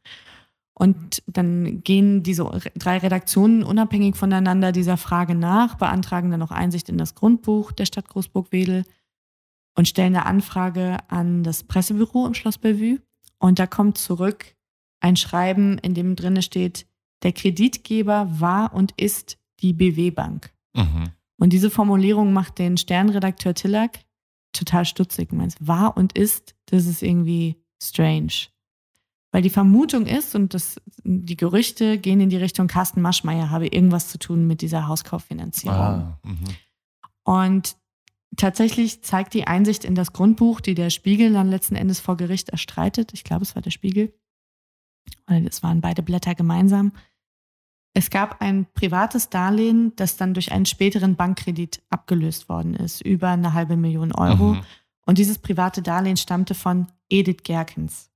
Und dann gehen diese drei Redaktionen unabhängig voneinander dieser Frage nach, beantragen dann auch Einsicht in das Grundbuch der Stadt Großburg-Wedel und stellen eine Anfrage an das Pressebüro im Schloss Bellevue. Und da kommt zurück ein Schreiben, in dem drinne steht, der Kreditgeber war und ist die BW Bank. Mhm. Und diese Formulierung macht den Sternredakteur Tillack total stutzig. Meinst, war und ist, das ist irgendwie strange. Weil die Vermutung ist, und das, die Gerüchte gehen in die Richtung, Carsten Maschmeyer habe irgendwas zu tun mit dieser Hauskauffinanzierung. Ah, mhm. Und tatsächlich zeigt die Einsicht in das Grundbuch, die der Spiegel dann letzten Endes vor Gericht erstreitet, ich glaube, es war der Spiegel, oder es waren beide Blätter gemeinsam, es gab ein privates Darlehen, das dann durch einen späteren Bankkredit abgelöst worden ist, über eine halbe Million Euro. Mhm. Und dieses private Darlehen stammte von Edith Gerkens.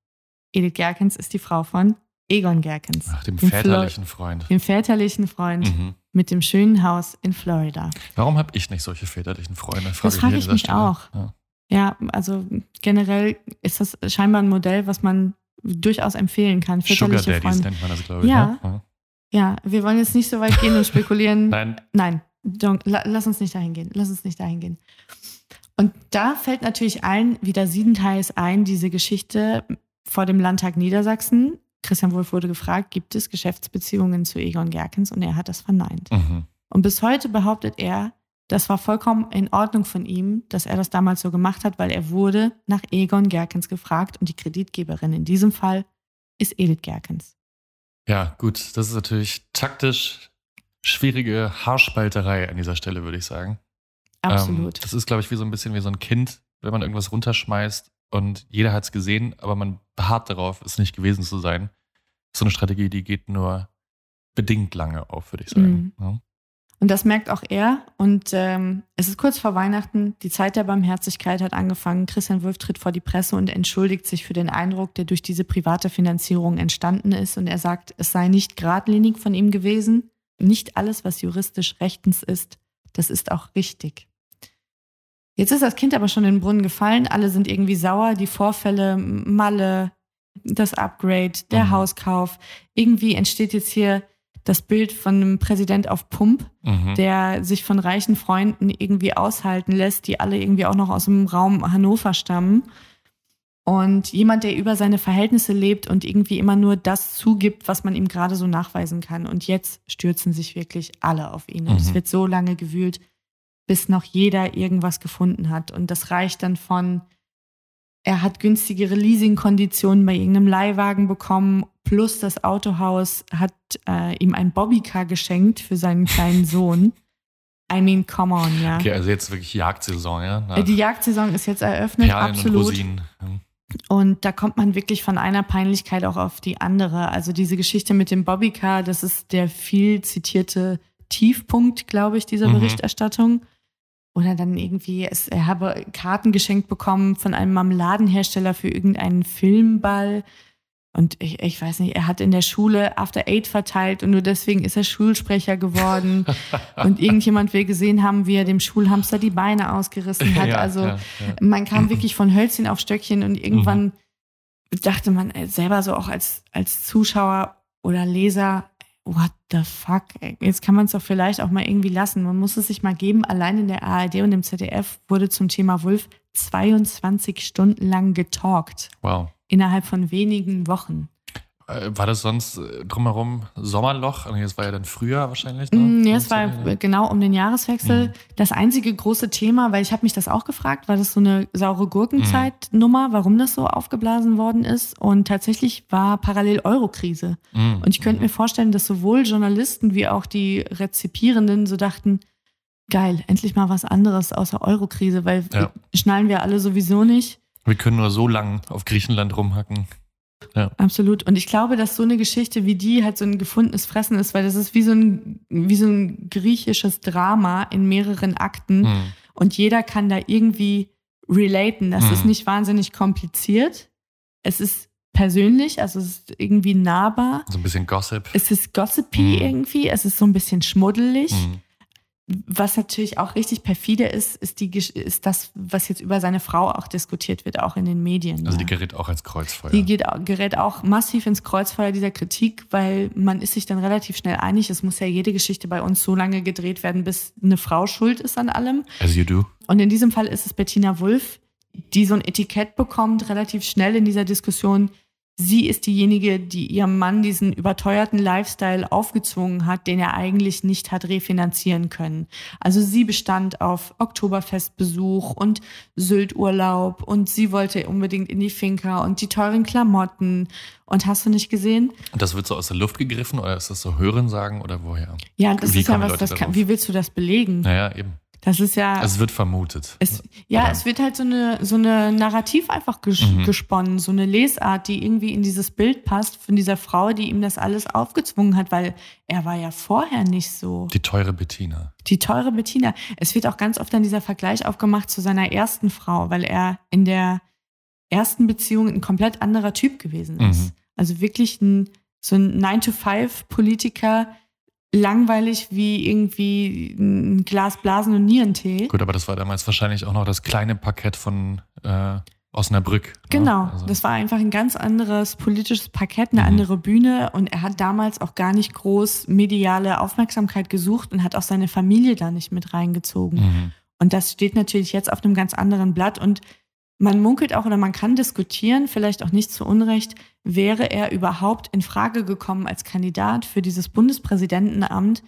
Edith Gerkens ist die Frau von Egon Gerkens, Ach, dem väterlichen Freund. dem väterlichen Freund Mhm. mit dem schönen Haus in Florida. Warum habe ich nicht solche väterlichen Freunde? Frage frag hier an ich mich Stelle. auch. Ja. Ja, also generell ist das scheinbar ein Modell, was man durchaus empfehlen kann. Sugar Väterliche Daddies Freunde. nennt man das, glaube ich. Ja. Ne? Ja, wir wollen jetzt nicht so weit gehen und spekulieren. Nein, Nein, don't, la, lass uns nicht dahin gehen. Lass uns nicht dahin gehen. Und da fällt natürlich allen wieder siebenteils ein, diese Geschichte vor dem Landtag Niedersachsen. Christian Wolf wurde gefragt, gibt es Geschäftsbeziehungen zu Egon Gerkens? Und er hat das verneint. mhm. Und bis heute behauptet er, das war vollkommen in Ordnung von ihm, dass er das damals so gemacht hat, weil er wurde nach Egon Gerkens gefragt und die Kreditgeberin in diesem Fall ist Edith Gerkens. ja, gut. Das ist natürlich taktisch schwierige Haarspalterei an dieser Stelle, würde ich sagen. Ähm, Absolut. das ist, glaube ich, wie so ein bisschen wie so ein Kind, wenn man irgendwas runterschmeißt und jeder hat es gesehen, aber man beharrt darauf, es nicht gewesen zu sein. So eine Strategie, die geht nur bedingt lange auf, würde ich sagen. Ja. Und das merkt auch er. Und ähm, es ist kurz vor Weihnachten. Die Zeit der Barmherzigkeit hat angefangen. Christian Wulff tritt vor die Presse und entschuldigt sich für den Eindruck, der durch diese private Finanzierung entstanden ist. Und er sagt, es sei nicht geradlinig von ihm gewesen. Nicht alles, was juristisch rechtens ist, das ist auch richtig. Jetzt ist das Kind aber schon in den Brunnen gefallen. Alle sind irgendwie sauer. Die Vorfälle, Malle, das Upgrade, der Mhm. Hauskauf. Irgendwie entsteht jetzt hier das Bild von einem Präsident auf Pump, Mhm. der sich von reichen Freunden irgendwie aushalten lässt, die alle irgendwie auch noch aus dem Raum Hannover stammen. Und jemand, der über seine Verhältnisse lebt und irgendwie immer nur das zugibt, was man ihm gerade so nachweisen kann. Und jetzt stürzen sich wirklich alle auf ihn. Und es Mhm. wird so lange gewühlt, bis noch jeder irgendwas gefunden hat. Und das reicht dann von, er hat günstigere Leasingkonditionen bei irgendeinem Leihwagen bekommen, plus das Autohaus hat äh, ihm ein Bobbycar geschenkt für seinen kleinen Sohn. I mean, come on, ja. Okay, also jetzt wirklich Jagdsaison, ja? Nach Die Jagdsaison ist jetzt eröffnet, Perlen und absolut. Rosinen. Ja. Und da kommt man wirklich von einer Peinlichkeit auch auf die andere. Also diese Geschichte mit dem Bobbycar, das ist der viel zitierte Tiefpunkt, glaube ich, dieser Mhm. Berichterstattung. Oder dann irgendwie, es, er habe Karten geschenkt bekommen von einem Marmeladenhersteller für irgendeinen Filmball. Und ich, ich weiß nicht, er hat in der Schule After Eight verteilt und nur deswegen ist er Schulsprecher geworden. und irgendjemand will gesehen haben, wie er dem Schulhamster die Beine ausgerissen hat. Ja, also ja, ja. man kam wirklich von Hölzchen auf Stöckchen und irgendwann dachte man äh, selber so auch als, als Zuschauer oder Leser, what the fuck, jetzt kann man es doch vielleicht auch mal irgendwie lassen. Man muss es sich mal geben. Allein in der ARD und im ZDF wurde zum Thema Wolf 22 Stunden lang getalkt. Wow. Innerhalb von wenigen Wochen. Äh, War das sonst äh, drumherum Sommerloch? Nee, Das war ja dann früher wahrscheinlich. Ne? Mm, Ja, es war genau um den Jahreswechsel. Mhm. Das einzige große Thema, weil ich habe mich das auch gefragt, war das so eine saure Gurkenzeit-Nummer, warum das so aufgeblasen worden ist. Und tatsächlich war parallel Eurokrise. Mhm. Und ich könnte mir vorstellen, dass sowohl Journalisten wie auch die Rezipierenden so dachten, geil, endlich mal was anderes außer Eurokrise, weil Ja. schnallen wir alle sowieso nicht. Wir können nur so lang auf Griechenland rumhacken. Absolut. Und ich glaube, dass so eine Geschichte wie die halt so ein gefundenes Fressen ist, weil das ist wie so ein, wie so ein griechisches Drama in mehreren Akten. Mhm. Und jeder kann da irgendwie relaten. Das Mhm. ist nicht wahnsinnig kompliziert. Es ist persönlich, also es ist irgendwie nahbar. So ein bisschen Gossip. Es ist gossipy Mhm. irgendwie. Es ist so ein bisschen schmuddelig. Was natürlich auch richtig perfide ist, ist, die, ist das, was jetzt über seine Frau auch diskutiert wird, auch in den Medien. Also die gerät auch als Kreuzfeuer. Die geht, gerät auch massiv ins Kreuzfeuer dieser Kritik, weil man ist sich dann relativ schnell einig. Es muss ja jede Geschichte bei uns so lange gedreht werden, bis eine Frau schuld ist an allem. As you do. Und in diesem Fall ist es Bettina Wulff, die so ein Etikett bekommt, relativ schnell in dieser Diskussion. Sie ist diejenige, die ihrem Mann diesen überteuerten Lifestyle aufgezwungen hat, den er eigentlich nicht hat refinanzieren können. Also sie bestand auf Oktoberfestbesuch und Sylturlaub und sie wollte unbedingt in die Finca und die teuren Klamotten. Und hast du nicht gesehen? Und das wird so aus der Luft gegriffen oder ist das so Hörensagen oder woher? Ja, das Wie ist ja was, das kann, wie willst du das belegen? Naja, eben. Das ist ja. Es wird vermutet. Es, ja, Oder? es wird halt so eine, so eine Narrativ einfach ges Mhm. gesponnen, so eine Lesart, die irgendwie in dieses Bild passt von dieser Frau, die ihm das alles aufgezwungen hat, weil er war ja vorher nicht so. Die teure Bettina. Die teure Bettina. Es wird auch ganz oft dann dieser Vergleich aufgemacht zu seiner ersten Frau, weil er in der ersten Beziehung ein komplett anderer Typ gewesen ist. Mhm. Also wirklich ein, so ein 9-to-5-Politiker, langweilig wie irgendwie ein Glas Blasen und Nierentee. Gut, aber das war damals wahrscheinlich auch noch das kleine Parkett von äh, Osnabrück. ne? Genau, Also, das war einfach ein ganz anderes politisches Parkett, eine Mhm. andere Bühne und er hat damals auch gar nicht groß mediale Aufmerksamkeit gesucht und hat auch seine Familie da nicht mit reingezogen. mhm. Und das steht natürlich jetzt auf einem ganz anderen Blatt und man munkelt auch oder man kann diskutieren, vielleicht auch nicht zu Unrecht, wäre er überhaupt in Frage gekommen als Kandidat für dieses Bundespräsidentenamt,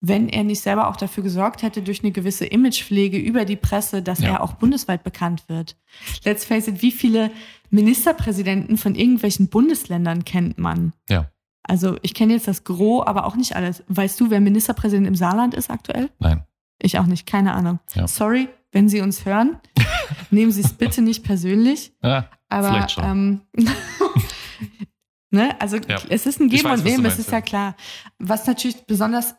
wenn er nicht selber auch dafür gesorgt hätte, durch eine gewisse Imagepflege über die Presse, dass Ja. er auch bundesweit bekannt wird. Let's face it, wie viele Ministerpräsidenten von irgendwelchen Bundesländern kennt man? Ja. Also ich kenne jetzt das Gros, aber auch nicht alles. Weißt du, wer Ministerpräsident im Saarland ist aktuell? Nein. Ich auch nicht, keine Ahnung. Ja. Sorry, wenn Sie uns hören, nehmen Sie es bitte nicht persönlich. Ja, Aber Vielleicht schon. ähm, ne, also Ja. es ist ein Geben weiß, und Nehmen, es ist ja. ja klar. Was natürlich besonders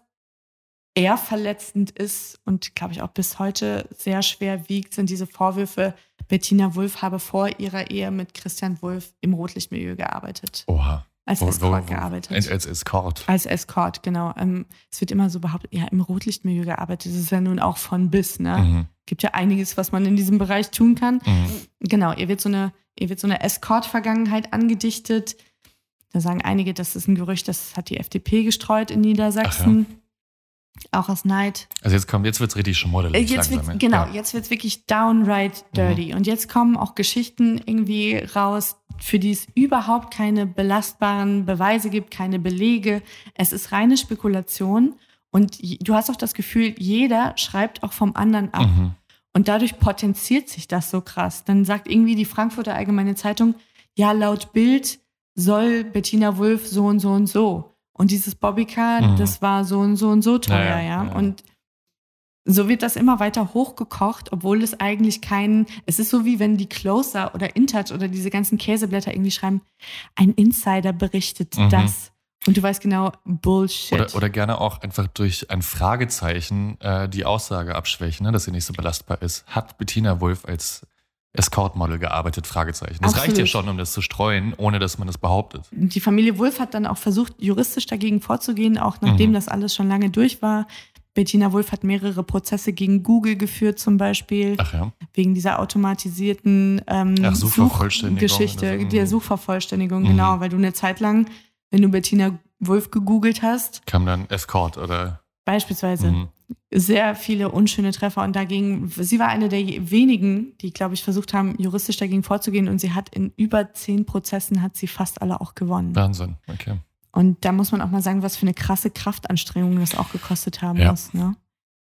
eher verletzend ist und glaube ich auch bis heute sehr schwer wiegt, sind diese Vorwürfe, Bettina Wulff habe vor ihrer Ehe mit Christian Wulff im Rotlichtmilieu gearbeitet. Oha. Als Escort gearbeitet. Als, als Escort. Als Escort, genau. Ähm, es wird immer so behauptet, ja, im Rotlichtmilieu gearbeitet. Das ist ja nun auch von bis, ne? Mhm. Gibt ja einiges, was man in diesem Bereich tun kann. Mhm. Genau, ihr wird so eine, ihr wird so eine Escort-Vergangenheit angedichtet. Da sagen einige, das ist ein Gerücht, das hat die FDP gestreut in Niedersachsen. Auch aus Neid. Also jetzt kommt, jetzt wird's richtig Äh, schmuddelig Jetzt langsam. wird's, genau, Ja. jetzt wird's wirklich downright dirty. Und jetzt kommen auch Geschichten irgendwie raus, für die es überhaupt keine belastbaren Beweise gibt, keine Belege. Es ist reine Spekulation. Und du hast auch das Gefühl, jeder schreibt auch vom anderen ab. Mhm. Und dadurch potenziert sich das so krass. Dann sagt irgendwie die Frankfurter Allgemeine Zeitung, ja, laut Bild soll Bettina Wulff so und so und so. Und dieses Bobbycar, Mhm. das war so und so und so teuer, Ja, ja. ja, ja. Und so wird das immer weiter hochgekocht, obwohl es eigentlich keinen, es ist so wie wenn die Closer oder InTouch oder diese ganzen Käseblätter irgendwie schreiben, ein Insider berichtet Mhm. das. Und du weißt genau, Bullshit. Oder, oder gerne auch einfach durch ein Fragezeichen äh, die Aussage abschwächen, ne, dass sie nicht so belastbar ist. Hat Bettina Wulff als Escort-Model gearbeitet? Fragezeichen. Das reicht ja Absolut. schon, um das zu streuen, ohne dass man das behauptet. Die Familie Wulff hat dann auch versucht, juristisch dagegen vorzugehen, auch nachdem Mhm. das alles schon lange durch war. Bettina Wulff hat mehrere Prozesse gegen Google geführt, zum Beispiel, Ach ja. wegen dieser automatisierten ähm, Ach, Suchvervollständigung so. der Suchvervollständigung, Mhm. genau, weil du eine Zeit lang, wenn du Bettina Wulff gegoogelt hast, Kam dann Escort oder. beispielsweise Mhm. Sehr viele unschöne Treffer und dagegen, sie war eine der wenigen, die, glaube ich, versucht haben, juristisch dagegen vorzugehen und sie hat in über zehn Prozessen hat sie fast alle auch gewonnen. Wahnsinn. Okay. Und da muss man auch mal sagen, was für eine krasse Kraftanstrengung das auch gekostet haben Ja. muss. Ne?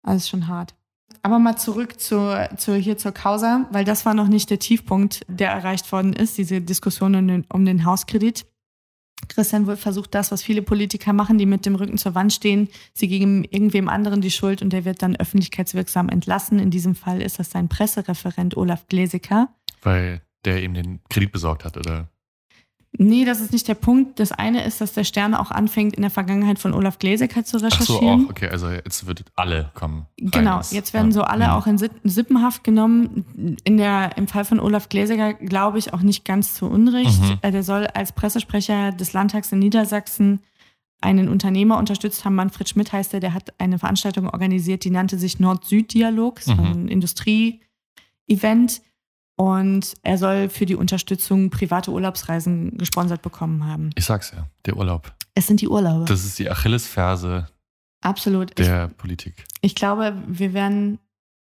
Alles schon hart. Aber mal zurück zur, zur, hier zur Causa, weil das war noch nicht der Tiefpunkt, der erreicht worden ist, diese Diskussion um den, um den Hauskredit. Christian Wulff versucht das, was viele Politiker machen, die mit dem Rücken zur Wand stehen. Sie geben irgendwem anderen die Schuld und der wird dann öffentlichkeitswirksam entlassen. In diesem Fall ist das sein Pressereferent Olaf Glesecker. Weil der ihm den Kredit besorgt hat, oder? Nee, das ist nicht der Punkt. Das eine ist, dass der Stern auch anfängt, in der Vergangenheit von Olaf Glesecker zu Ach so, recherchieren. auch. Okay, also jetzt wird alle kommen. rein Genau, jetzt werden so alle Mhm. auch in Sippenhaft genommen. In der, Im Fall von Olaf Gläsiger glaube ich auch nicht ganz zu Unrecht. Mhm. Äh, Der soll als Pressesprecher des Landtags in Niedersachsen einen Unternehmer unterstützt haben. Manfred Schmidt heißt er, der hat eine Veranstaltung organisiert, die nannte sich Nord-Süd-Dialog. Das war Mhm. ein Industrie-Event. Und er soll für die Unterstützung private Urlaubsreisen gesponsert bekommen haben. Ich sag's ja, der Urlaub. Es sind die Urlaube. Das ist die Achillesferse Absolut. Ich, der Politik. ich glaube, wir werden,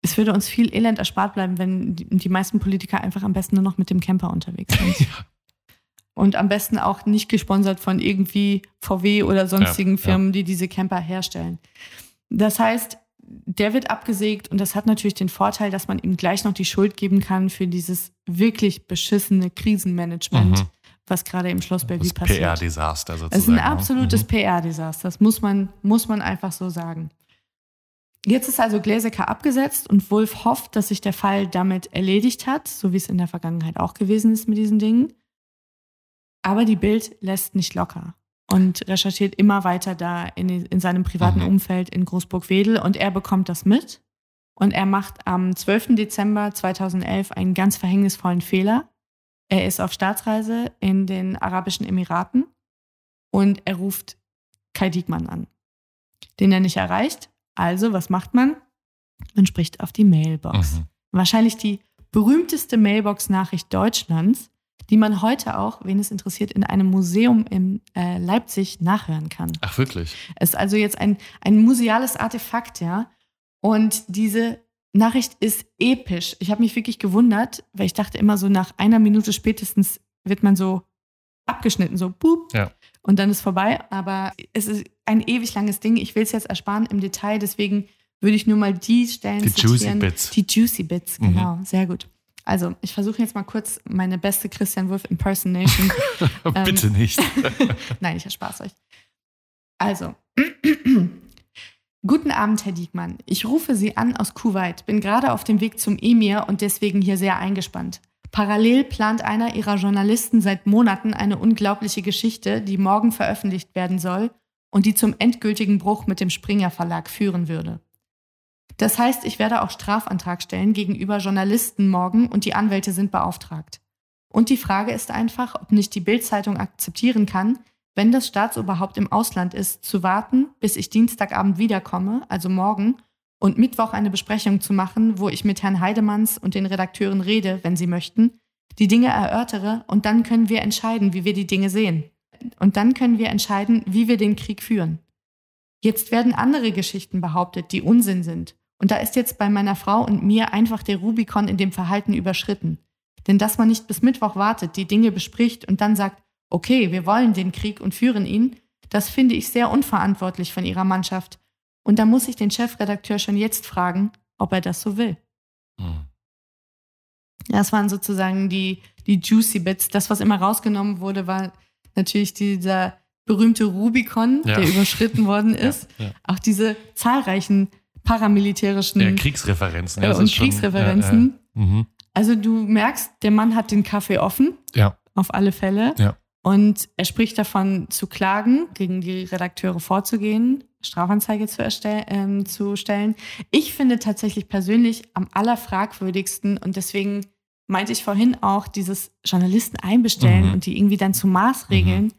es würde uns viel Elend erspart bleiben, wenn die, die meisten Politiker einfach am besten nur noch mit dem Camper unterwegs sind. Und am besten auch nicht gesponsert von irgendwie VW oder sonstigen Ja, Firmen, die diese Camper herstellen. Das heißt, der wird abgesägt und das hat natürlich den Vorteil, dass man ihm gleich noch die Schuld geben kann für dieses wirklich beschissene Krisenmanagement, Mhm. was gerade im Schloss Bellevue Das passiert. PR-Desaster sozusagen. Es ist ein ne? absolutes Mhm. PR-Desaster. Das muss man, muss man einfach so sagen. Jetzt ist also Gläsecker abgesetzt und Wolf hofft, dass sich der Fall damit erledigt hat, so wie es in der Vergangenheit auch gewesen ist mit diesen Dingen. Aber die Bild lässt nicht locker und recherchiert immer weiter da in, in seinem privaten Mhm. Umfeld in Großburg-Wedel und er bekommt das mit. Und er macht am 12. Dezember 2011 einen ganz verhängnisvollen Fehler. Er ist auf Staatsreise in den Arabischen Emiraten und er ruft Kai Diekmann an, den er nicht erreicht. Also, was macht man? Man spricht auf die Mailbox. Mhm. Wahrscheinlich die berühmteste Mailbox-Nachricht Deutschlands, die man heute auch, wen es interessiert, in einem Museum in äh, Leipzig nachhören kann. Ach, wirklich? Es ist also jetzt ein, ein museales Artefakt, ja. Und diese Nachricht ist episch. Ich habe mich wirklich gewundert, weil ich dachte immer so, nach einer Minute spätestens wird man so abgeschnitten, so boop. Ja. Und dann ist vorbei. Aber es ist ein ewig langes Ding. Ich will es jetzt ersparen im Detail, deswegen würde ich nur mal die Stellen Die Juicy zitieren. Bits. Die Juicy Bits, Mhm. genau. Sehr gut. Also, ich versuche jetzt mal kurz meine beste Christian Wolf Impersonation Bitte nicht. Nein, ich erspar's euch. Also, guten Abend, Herr Diekmann. Ich rufe Sie an aus Kuwait, bin gerade auf dem Weg zum Emir und deswegen hier sehr eingespannt. Parallel plant einer Ihrer Journalisten seit Monaten eine unglaubliche Geschichte, die morgen veröffentlicht werden soll und die zum endgültigen Bruch mit dem Springer Verlag führen würde. Das heißt, ich werde auch Strafantrag stellen gegenüber Journalisten morgen und die Anwälte sind beauftragt. Und die Frage ist einfach, ob nicht die Bild-Zeitung akzeptieren kann, wenn das Staatsoberhaupt im Ausland ist, zu warten, bis ich Dienstagabend wiederkomme, also morgen, und Mittwoch eine Besprechung zu machen, wo ich mit Herrn Heidemanns und den Redakteuren rede, wenn sie möchten, die Dinge erörtere und dann können wir entscheiden, wie wir die Dinge sehen. Und dann können wir entscheiden, wie wir den Krieg führen. Jetzt werden andere Geschichten behauptet, die Unsinn sind. Und da ist jetzt bei meiner Frau und mir einfach der Rubikon in dem Verhalten überschritten. Denn dass man nicht bis Mittwoch wartet, die Dinge bespricht und dann sagt, okay, wir wollen den Krieg und führen ihn, das finde ich sehr unverantwortlich von ihrer Mannschaft. Und da muss ich den Chefredakteur schon jetzt fragen, ob er das so will. Hm. Das waren sozusagen die, die Juicy Bits. Das, was immer rausgenommen wurde, war natürlich dieser berühmte Rubikon, Ja. der überschritten worden Ja, ist. ja. Auch diese zahlreichen paramilitärischen Ja, Kriegsreferenzen. äh, das und ist schon- Kriegsreferenzen. Ja, ja. Mhm. Also du merkst, der Mann hat den Kaffee offen, ja. auf alle Fälle. Ja. Und er spricht davon zu klagen, gegen die Redakteure vorzugehen, Strafanzeige zu, ähm, zu stellen. Ich finde tatsächlich persönlich am allerfragwürdigsten und deswegen meinte ich vorhin auch dieses Journalisten einbestellen Mhm. und die irgendwie dann zu Maßregeln.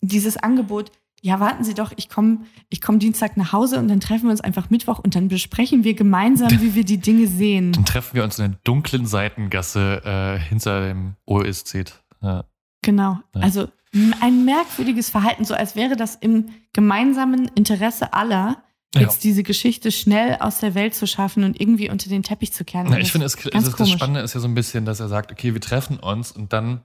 Dieses Angebot, ja, warten Sie doch, ich komme ich komm Dienstag nach Hause und dann treffen wir uns einfach Mittwoch und dann besprechen wir gemeinsam, wie wir die Dinge sehen. Dann treffen wir uns in der dunklen Seitengasse äh, hinter dem OSC. Ja. Genau. Ja. Also ein merkwürdiges Verhalten, so als wäre das im gemeinsamen Interesse aller, Ja. jetzt diese Geschichte schnell aus der Welt zu schaffen und irgendwie unter den Teppich zu kehren. Na, ich finde, es, ganz das. Spannende ist ja so ein bisschen, dass er sagt, okay, wir treffen uns und dann,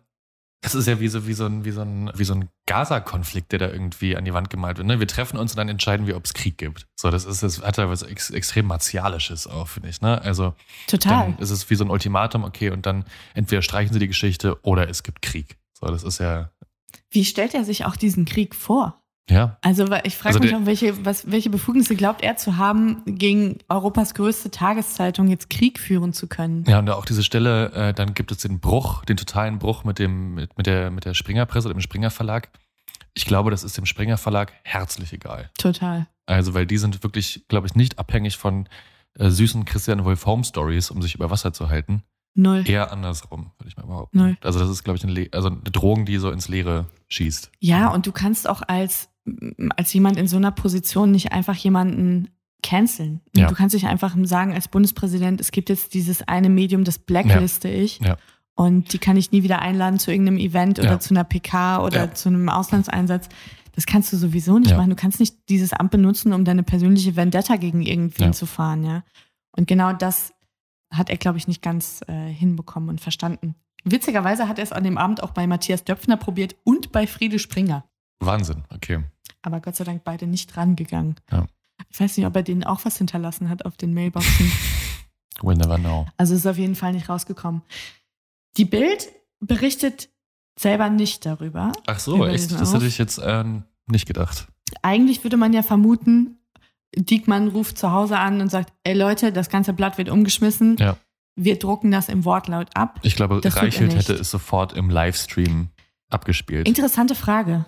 das ist ja wie so, wie so ein, wie so ein, wie so ein Gaza-Konflikt, der da irgendwie an die Wand gemalt wird. Ne? Wir treffen uns und dann entscheiden wir, ob es Krieg gibt. So, das ist, das hat ja was ex, extrem Martialisches auch, finde ich. Ne? Also Total. dann ist es wie so ein Ultimatum, okay, und dann entweder streichen sie die Geschichte oder es gibt Krieg. So, das ist ja, Wie stellt er sich auch diesen Krieg vor? Ja. Also ich frage Also mich auch, welche, was, welche Befugnisse glaubt er zu haben, gegen Europas größte Tageszeitung jetzt Krieg führen zu können? Ja, und auch diese Stelle, äh, dann gibt es den Bruch, den totalen Bruch mit dem, mit, mit der, mit der Springer-Presse, dem Springer Verlag. Ich glaube, das ist dem Springer Verlag herzlich egal. Total. Also, weil die sind wirklich, glaube ich, nicht abhängig von äh, süßen Christian Wolf Home Stories, um sich über Wasser zu halten. Null. Eher andersrum, würde ich mal behaupten. Null. Also, das ist, glaube ich, eine, also eine Drogen, die so ins Leere schießt. Ja, und du kannst auch als, als jemand in so einer Position nicht einfach jemanden canceln. Ja. Du kannst nicht einfach sagen als Bundespräsident, es gibt jetzt dieses eine Medium, das blackliste ich. Ja. Und die kann ich nie wieder einladen zu irgendeinem Event oder Ja. zu einer PK oder Ja. zu einem Auslandseinsatz. Das kannst du sowieso nicht Ja. machen. Du kannst nicht dieses Amt benutzen, um deine persönliche Vendetta gegen irgendwen Ja. zu fahren, ja. Und genau das hat er, glaube ich, nicht ganz äh, hinbekommen und verstanden. Witzigerweise hat er es an dem Abend auch bei Matthias Döpfner probiert und bei Friede Springer. Wahnsinn, okay. Aber Gott sei Dank beide nicht rangegangen. Ja. Ich weiß nicht, ob er denen auch was hinterlassen hat auf den Mailboxen. We'll never know. Also ist auf jeden Fall nicht rausgekommen. Die Bild berichtet selber nicht darüber. Ach so, echt? Das hätte ich jetzt ähm, nicht gedacht. Eigentlich würde man ja vermuten, Diekmann ruft zu Hause an und sagt, ey Leute, das ganze Blatt wird umgeschmissen. Ja. Wir drucken das im Wortlaut ab. Ich glaube, Das Reichelt hätte es sofort im Livestream abgespielt. Interessante Frage.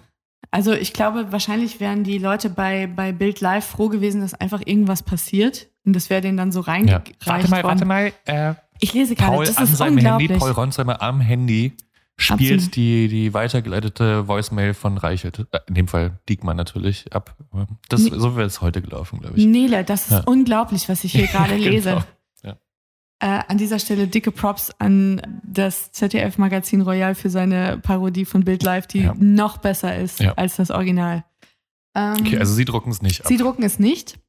Also ich glaube, wahrscheinlich wären die Leute bei, bei Bild Live froh gewesen, dass einfach irgendwas passiert. Und das wäre denen dann so ja. reingereicht Warte mal, worden. warte mal. Äh, Ich lese gerade, Paul das ist seinem Handy, unglaublich. Paul Ronsheimer am Handy spielt Absolut. die, die weitergeleitete Voicemail von Reichelt, äh, in dem Fall Diekmann natürlich, ab. Das, so wäre es heute gelaufen, glaube ich. Nele, das ist Ja. unglaublich, was ich hier gerade lese. Genau. Äh, an dieser Stelle dicke Props an das ZDF-Magazin Royal für seine Parodie von Bild Live, die Ja. noch besser ist Ja. als das Original. Ähm, Okay, also sie drucken es nicht ab. Sie drucken es nicht.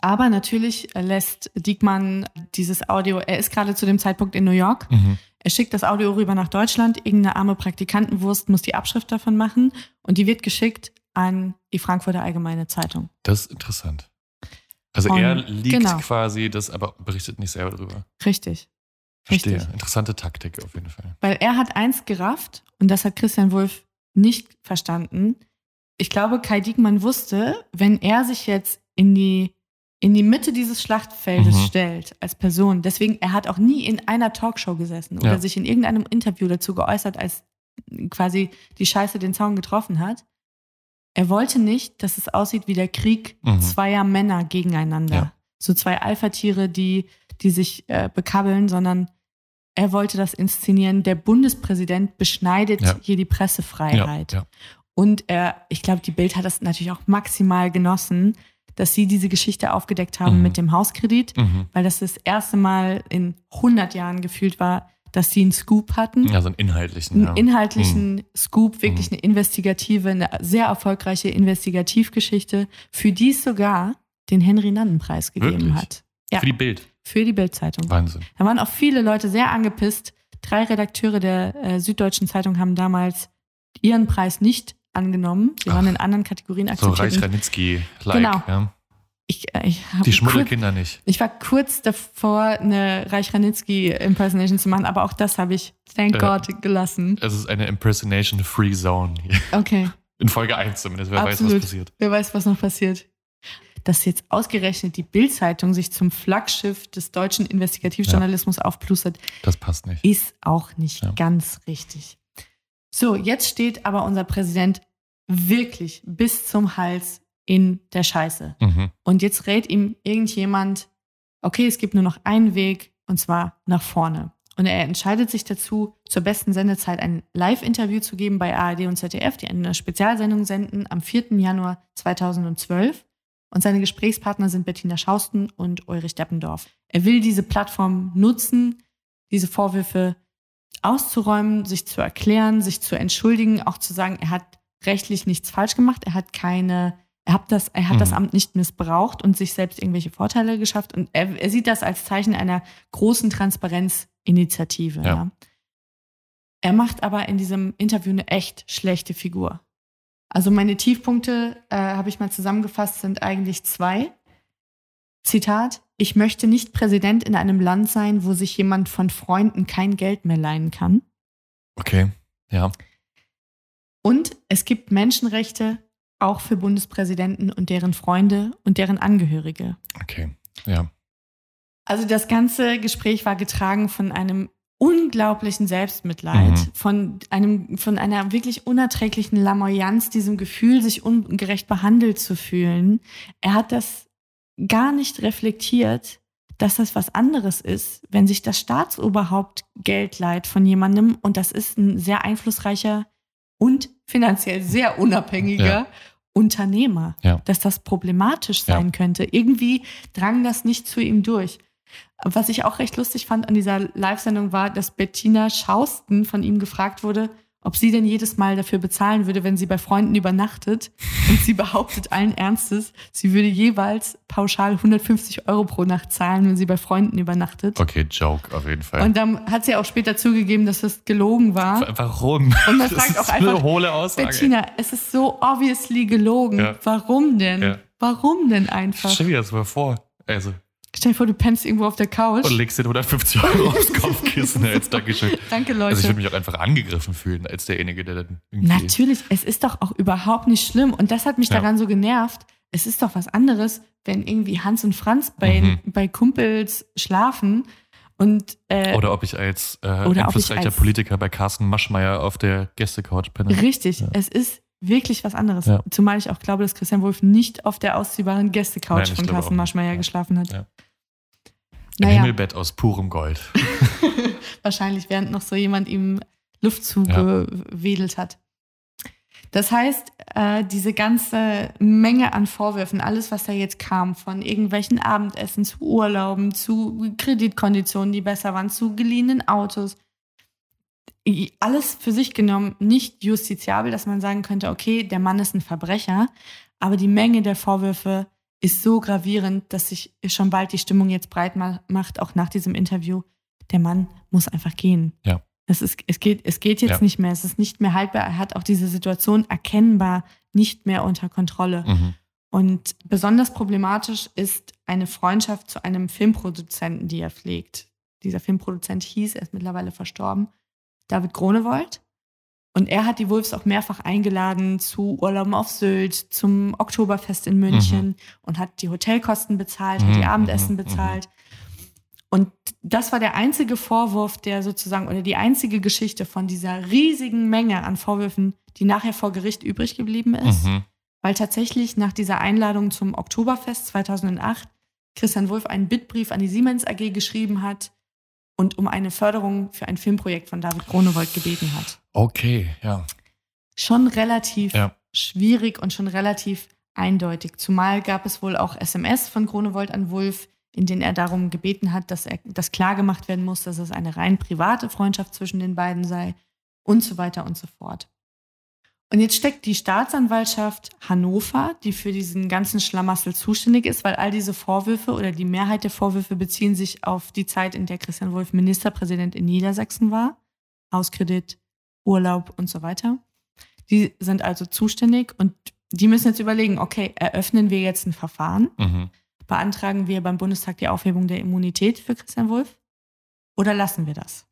Aber natürlich lässt Diekmann dieses Audio, er ist gerade zu dem Zeitpunkt in New York. Mhm. Er schickt das Audio rüber nach Deutschland. Irgendeine arme Praktikantenwurst muss die Abschrift davon machen. Und die wird geschickt an die Frankfurter Allgemeine Zeitung. Das ist interessant. Also er liegt genau. quasi das, aber berichtet nicht selber drüber. Richtig. Verstehe. Richtig. Interessante Taktik auf jeden Fall. Weil er hat eins gerafft und das hat Christian Wulff nicht verstanden. Ich glaube, Kai Diekmann wusste, wenn er sich jetzt in die, in die Mitte dieses Schlachtfeldes Mhm. stellt als Person, deswegen, er hat auch nie in einer Talkshow gesessen oder Ja. sich in irgendeinem Interview dazu geäußert, als quasi die Scheiße den Zaun getroffen hat. Er wollte nicht, dass es aussieht wie der Krieg Mhm. zweier Männer gegeneinander. Ja. So zwei Alpha-Tiere, die, die sich äh, bekabbeln, sondern er wollte das inszenieren. Der Bundespräsident beschneidet Ja. hier die Pressefreiheit. ja. Und er, ich glaube, die Bild hat das natürlich auch maximal genossen, dass sie diese Geschichte aufgedeckt haben Mhm. mit dem Hauskredit, Mhm. weil das das erste Mal in 100 Jahren gefühlt war, dass sie einen Scoop hatten. Also einen inhaltlichen. Einen ja. inhaltlichen Scoop, wirklich Mhm. eine investigative, eine sehr erfolgreiche Investigativgeschichte, für die es sogar den Henry-Nannen-Preis gegeben Wirklich? hat. Ja, Für die Bild. für die Bild-Zeitung. Wahnsinn. Da waren auch viele Leute sehr angepisst. Drei Redakteure der äh, Süddeutschen Zeitung haben damals ihren Preis nicht angenommen. Sie waren Ach. in anderen Kategorien So akzeptiert. Reich Und Ranitzky-like. Genau. Ja. Ich, äh, ich, Die kurz, Schmuddelkinder nicht. ich war kurz davor, eine Reich Ranitzky-Impersonation zu machen, aber auch das habe ich, thank Ja. God, gelassen. Es ist eine Impersonation-Free Zone. hier. Okay. In Folge 1 zumindest. Wer weiß, Absolut. was passiert. Wer weiß, was noch passiert. Dass jetzt ausgerechnet die Bild-Zeitung sich zum Flaggschiff des deutschen Investigativjournalismus aufplustert, Das passt nicht. ist auch nicht Ja. ganz richtig. So, jetzt steht aber unser Präsident wirklich bis zum Hals in der Scheiße. Mhm. Und jetzt rät ihm irgendjemand, okay, es gibt nur noch einen Weg, und zwar nach vorne. Und er entscheidet sich dazu, zur besten Sendezeit ein Live-Interview zu geben bei ARD und ZDF, die eine Spezialsendung senden am 4. Januar 2012. Und seine Gesprächspartner sind Bettina Schausten und Ulrich Deppendorf. Er will diese Plattform nutzen, diese Vorwürfe auszuräumen, sich zu erklären, sich zu entschuldigen, auch zu sagen, er hat rechtlich nichts falsch gemacht, er hat keine, er hat das, er hat das Mhm. Amt nicht missbraucht und sich selbst irgendwelche Vorteile geschafft. Und er, er sieht das als Zeichen einer großen Transparenzinitiative. Ja. Ja. Er macht aber in diesem Interview eine echt schlechte Figur. Also meine Tiefpunkte, äh, habe ich mal zusammengefasst, sind eigentlich zwei. Zitat, ich möchte nicht Präsident in einem Land sein, wo sich jemand von Freunden kein Geld mehr leihen kann. Okay. Ja. Und es gibt Menschenrechte auch für Bundespräsidenten und deren Freunde und deren Angehörige. Okay. Ja. Also das ganze Gespräch war getragen von einem unglaublichen Selbstmitleid, Mhm. von einem, von einer wirklich unerträglichen Lamoyanz, diesem Gefühl, sich ungerecht behandelt zu fühlen. Er hat das gar nicht reflektiert, dass das was anderes ist, wenn sich das Staatsoberhaupt Geld leiht von jemandem und das ist ein sehr einflussreicher und finanziell sehr unabhängiger Ja. Unternehmer, Ja. dass das problematisch Ja. sein könnte. Irgendwie drang das nicht zu ihm durch. Was ich auch recht lustig fand an dieser Live-Sendung war, dass Bettina Schausten von ihm gefragt wurde, ob sie denn jedes Mal dafür bezahlen würde, wenn sie bei Freunden übernachtet. Und sie behauptet allen Ernstes, sie würde jeweils pauschal 150 Euro pro Nacht zahlen, wenn sie bei Freunden übernachtet. Okay, Joke auf jeden Fall. Und dann hat sie auch später zugegeben, dass das gelogen war. Warum? Und man Das fragt ist auch eine einfach, hohle Aussage. Bettina, es ist so obviously gelogen. Ja. Warum denn? Ja. Warum denn einfach? Stell dir das mal vor. Also, Stell dir vor, du pennst irgendwo auf der Couch. und legst dir 150 Euro aufs Kopfkissen als Dankeschön. Danke, Leute. Also ich würde mich auch einfach angegriffen fühlen als derjenige, der dann irgendwie. Natürlich, es ist doch auch überhaupt nicht schlimm. Und das hat mich Ja. daran so genervt. Es ist doch was anderes, wenn irgendwie Hans und Franz bei, Mhm. bei Kumpels schlafen und äh, Oder ob ich als äh, einflussreicher Politiker bei Carsten Maschmeyer auf der Gästecouch penne. richtig, Ja. es ist wirklich was anderes. Ja. Zumal ich auch glaube, dass Christian Wolf nicht auf der ausziehbaren Gästecouch Nein, von Carsten. Maschmeyer Ja. geschlafen hat. Ja. Ein Naja, Himmelbett aus purem Gold. wahrscheinlich während noch so jemand ihm Luft zugewedelt hat. Das heißt, äh, diese ganze Menge an Vorwürfen, alles, was da jetzt kam, von irgendwelchen Abendessen zu Urlauben, zu Kreditkonditionen, die besser waren, zu geliehenen Autos, alles für sich genommen nicht justiziabel, dass man sagen könnte, okay, der Mann ist ein Verbrecher, aber die Menge der Vorwürfe ist so gravierend, dass sich schon bald die Stimmung jetzt breit ma macht, auch nach diesem Interview. Der Mann muss einfach gehen. Ja. Es, ist, es, geht, es geht jetzt Ja. nicht mehr, es ist nicht mehr haltbar. Er hat auch diese Situation erkennbar nicht mehr unter Kontrolle. Mhm. Und besonders problematisch ist eine Freundschaft zu einem Filmproduzenten, die er pflegt. Dieser Filmproduzent hieß, er ist mittlerweile verstorben, David Gronewold. Und er hat die Wolves auch mehrfach eingeladen zu Urlauben auf Sylt, zum Oktoberfest in München und hat die Hotelkosten bezahlt, hat die Mhm, Abendessen mhm, bezahlt. Und das war der einzige Vorwurf, der sozusagen, oder die einzige Geschichte von dieser riesigen Menge an Vorwürfen, die nachher vor Gericht übrig geblieben ist Mhm. weil tatsächlich nach dieser Einladung zum Oktoberfest 2008 Christian Wulff einen Bittbrief an die Siemens AG geschrieben hat und um eine Förderung für ein Filmprojekt von David Gronewold gebeten hat. Okay, ja. Schon relativ Ja. schwierig und schon relativ eindeutig. Zumal gab es wohl auch SMS von Gronewold an Wulff, in denen er darum gebeten hat, dass er dass klar gemacht werden muss, dass es eine rein private Freundschaft zwischen den beiden sei und so weiter und so fort. Und jetzt steckt die Staatsanwaltschaft Hannover, die für diesen ganzen Schlamassel zuständig ist, weil all diese Vorwürfe oder die Mehrheit der Vorwürfe beziehen sich auf die Zeit, in der Christian Wolf Ministerpräsident in Niedersachsen war. Hauskredit, Urlaub und so weiter. Die sind also zuständig und die müssen jetzt überlegen, okay, eröffnen wir jetzt ein Verfahren? Mhm. Beantragen wir beim Bundestag die Aufhebung der Immunität für Christian Wolf? Oder lassen wir das?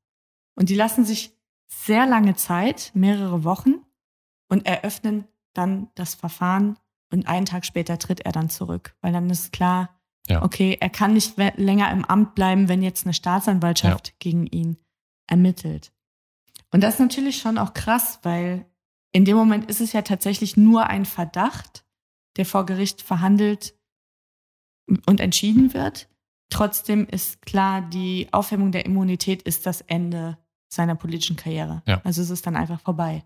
Und die lassen sich sehr lange Zeit, mehrere Wochen, und eröffnen dann das Verfahren und einen Tag später tritt er dann zurück, weil dann ist klar, Ja. okay, er kann nicht länger im Amt bleiben, wenn jetzt eine Staatsanwaltschaft gegen ihn ermittelt. Und das ist natürlich schon auch krass, weil in dem Moment ist es ja tatsächlich nur ein Verdacht, der vor Gericht verhandelt und entschieden wird. Trotzdem ist klar, die Aufhebung der Immunität ist das Ende seiner politischen Karriere. Ja. Also es ist dann einfach vorbei.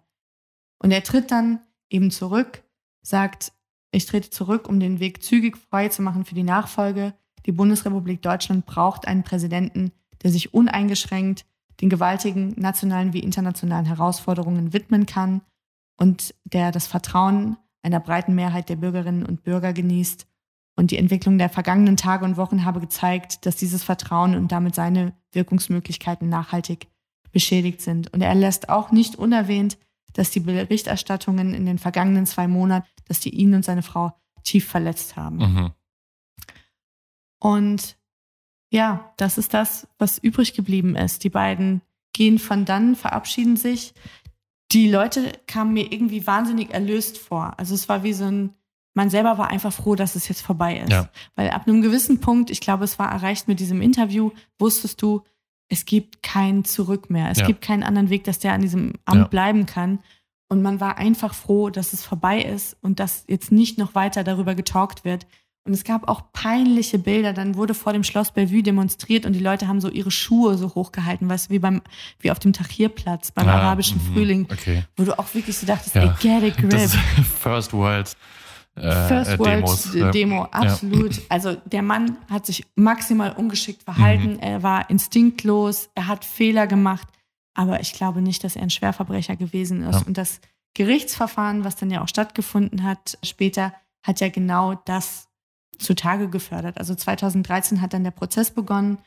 Und er tritt dann eben zurück, sagt, ich trete zurück, um den Weg zügig frei zu machen für die Nachfolge. Die Bundesrepublik Deutschland braucht einen Präsidenten, der sich uneingeschränkt den gewaltigen nationalen wie internationalen Herausforderungen widmen kann und der das Vertrauen einer breiten Mehrheit der Bürgerinnen und Bürger genießt. Und die Entwicklung der vergangenen Tage und Wochen habe gezeigt, dass dieses Vertrauen und damit seine Wirkungsmöglichkeiten nachhaltig beschädigt sind. Und er lässt auch nicht unerwähnt, dass die Berichterstattungen in den vergangenen zwei Monaten, dass die ihn und seine Frau tief verletzt haben. Mhm. Und ja, das ist das, was übrig geblieben ist. Die beiden gehen von dann, verabschieden sich. Die Leute kamen mir irgendwie wahnsinnig erlöst vor. Also es war wie so ein, man selber war einfach froh, dass es jetzt vorbei ist. Ja. Weil ab einem gewissen Punkt, ich glaube, es war erreicht mit diesem Interview, wusstest du, es gibt kein Zurück mehr. Es Ja. gibt keinen anderen Weg, dass der an diesem Amt Ja. bleiben kann. Und man war einfach froh, dass es vorbei ist und dass jetzt nicht noch weiter darüber getalkt wird. Und es gab auch peinliche Bilder. Dann wurde vor dem Schloss Bellevue demonstriert und die Leute haben so ihre Schuhe so hochgehalten, weißt du, wie beim, wie auf dem Tahrirplatz beim Ah, arabischen mhm. Frühling, Okay. wo du auch wirklich so dachtest, Ja. ey, get a grip. First World äh, First World Demos. Ja. Demo, absolut. Also der Mann hat sich maximal ungeschickt verhalten, Mhm. er war instinktlos, er hat Fehler gemacht. aber ich glaube nicht, dass er ein Schwerverbrecher gewesen ist. Ja. Und das Gerichtsverfahren, was dann ja auch stattgefunden hat, später, hat ja genau das zutage gefördert. Also 2013 hat dann der Prozess begonnen.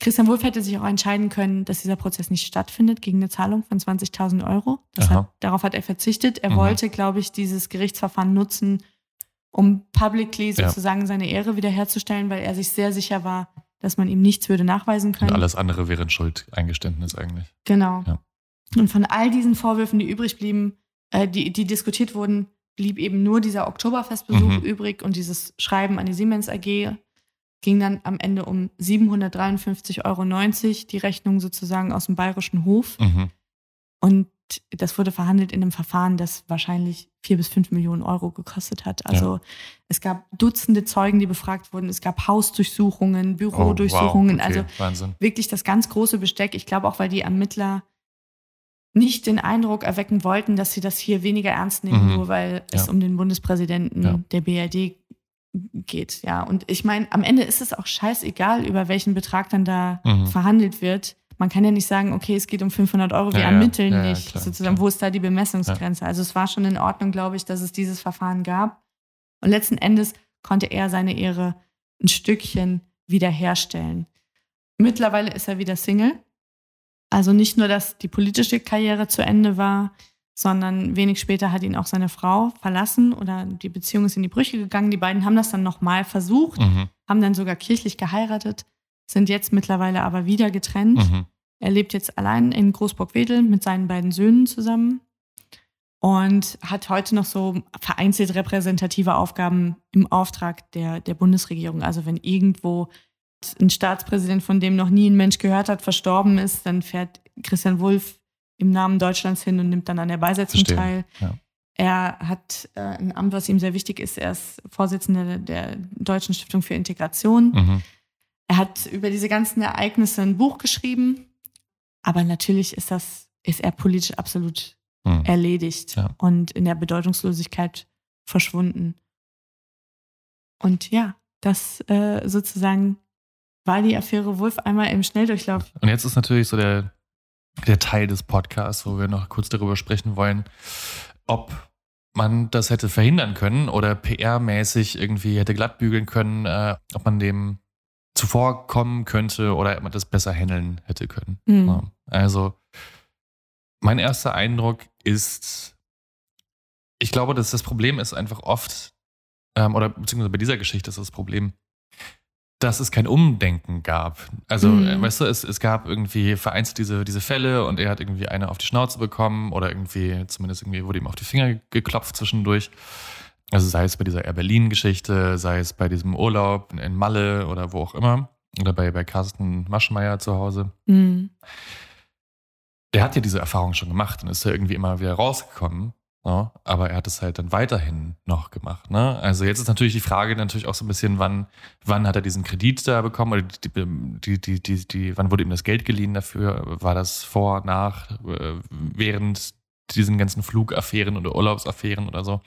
Christian Wulff hätte sich auch entscheiden können, dass dieser Prozess nicht stattfindet gegen eine Zahlung von 20.000 Euro. Hat, darauf hat er verzichtet. Er Mhm. wollte, glaube ich, dieses Gerichtsverfahren nutzen, um publicly Ja. sozusagen seine Ehre wiederherzustellen, weil er sich sehr sicher war, dass man ihm nichts würde nachweisen können. Und alles andere wäre ein Schuldeingeständnis eigentlich. Genau. Ja. Und von all diesen Vorwürfen, die übrig blieben, äh, die, die diskutiert wurden, blieb eben nur dieser Oktoberfestbesuch Mhm. übrig und dieses Schreiben an die Siemens AG ging dann am Ende um 753,90 Euro, die Rechnung sozusagen aus dem bayerischen Hof. Mhm. Und das wurde verhandelt in einem Verfahren, das wahrscheinlich vier bis fünf Millionen Euro gekostet hat. Also es gab Dutzende Zeugen, die befragt wurden. Es gab Hausdurchsuchungen, Oh, Bürodurchsuchungen. wow, okay, Also Wahnsinn. wirklich das ganz große Besteck. Ich glaube auch, weil die Ermittler nicht den Eindruck erwecken wollten, dass sie das hier weniger ernst nehmen, Mhm. nur weil es Ja. um den Bundespräsidenten Ja. der BRD geht. Ja, und ich meine, am Ende ist es auch scheißegal, über welchen Betrag dann da Mhm. verhandelt wird. Man kann ja nicht sagen, okay, es geht um 500 Euro, wir Ja, ermitteln Ja, ja, nicht. klar, sozusagen, klar. wo ist da die Bemessungsgrenze? Also es war schon in Ordnung, glaube ich, dass es dieses Verfahren gab. Und letzten Endes konnte er seine Ehre ein Stückchen wiederherstellen. Mittlerweile ist er wieder Single. Also nicht nur, dass die politische Karriere zu Ende war, sondern wenig später hat ihn auch seine Frau verlassen oder die Beziehung ist in die Brüche gegangen. Die beiden haben das dann nochmal versucht, Mhm. haben dann sogar kirchlich geheiratet, sind jetzt mittlerweile aber wieder getrennt. Mhm. Er lebt jetzt allein in Großburg-Wedel mit seinen beiden Söhnen zusammen und hat heute noch so vereinzelt repräsentative Aufgaben im Auftrag der, der Bundesregierung. Also wenn irgendwo ein Staatspräsident, von dem noch nie ein Mensch gehört hat, verstorben ist, dann fährt Christian Wulff im Namen Deutschlands hin und nimmt dann an der Beisetzung Verstehe. teil. Ja. Er hat äh, ein Amt, was ihm sehr wichtig ist. Er ist Vorsitzender der Deutschen Stiftung für Integration. Mhm. Er hat über diese ganzen Ereignisse ein Buch geschrieben, aber natürlich ist das, ist er politisch absolut Mhm. erledigt Ja. und in der Bedeutungslosigkeit verschwunden. Und ja, das äh, sozusagen war die Affäre Wolf einmal im Schnelldurchlauf. Und jetzt ist natürlich so der, der Teil des Podcasts, wo wir noch kurz darüber sprechen wollen, ob man das hätte verhindern können oder PR-mäßig irgendwie hätte glattbügeln können, äh, ob man dem zuvorkommen könnte oder man das besser handeln hätte können. Mhm. Ja. Also, mein erster Eindruck ist, ich glaube, dass das Problem ist einfach oft, ähm, oder beziehungsweise bei dieser Geschichte ist das Problem, dass es kein Umdenken gab. Also, Mhm. äh, weißt du, es, es gab irgendwie vereinzelt diese, diese Fälle und er hat irgendwie eine auf die Schnauze bekommen oder irgendwie, zumindest irgendwie wurde ihm auf die Finger geklopft zwischendurch. Also sei es bei dieser Air Berlin-Geschichte, sei es bei diesem Urlaub in, Malle oder wo auch immer. Oder bei, bei Carsten Maschmeyer zu Hause Mhm. der hat ja diese Erfahrung schon gemacht und ist ja irgendwie immer wieder rausgekommen. Ne? Aber er hat es halt dann weiterhin noch gemacht. Ne? Also jetzt ist natürlich die Frage natürlich auch so ein bisschen, wann, wann hat er diesen Kredit da bekommen oder die, die, die, die, die, wann wurde ihm das Geld geliehen dafür? War das vor, nach, äh, während diesen ganzen Flugaffären oder Urlaubsaffären oder so?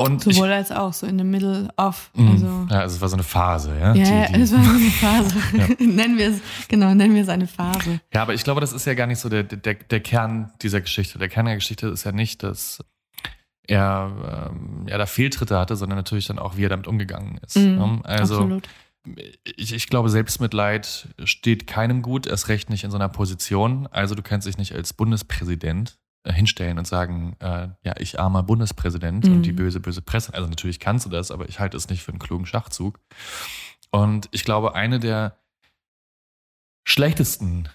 Und ich, Sowohl als auch, so in the middle of. mh, Also, ja, also es war so eine Phase, ja. ja, die- die- es war so eine Phase. Ja. nennen wir es, genau, nennen wir es eine Phase. Ja, aber ich glaube, das ist ja gar nicht so der, der, der Kern dieser Geschichte. Der Kern der Geschichte ist ja nicht, dass er ähm, ja, da Fehltritte hatte, sondern natürlich dann auch, wie er damit umgegangen ist. Mhm, ne? Also Absolut. ich, ich glaube, Selbstmitleid steht keinem gut, erst recht nicht in so einer Position. Also du kannst dich nicht als Bundespräsident hinstellen und sagen, äh, ja, ich armer Bundespräsident Mhm. und die böse, böse Presse. Also natürlich kannst du das, aber ich halte es nicht für einen klugen Schachzug. Und ich glaube, eine der schlechtesten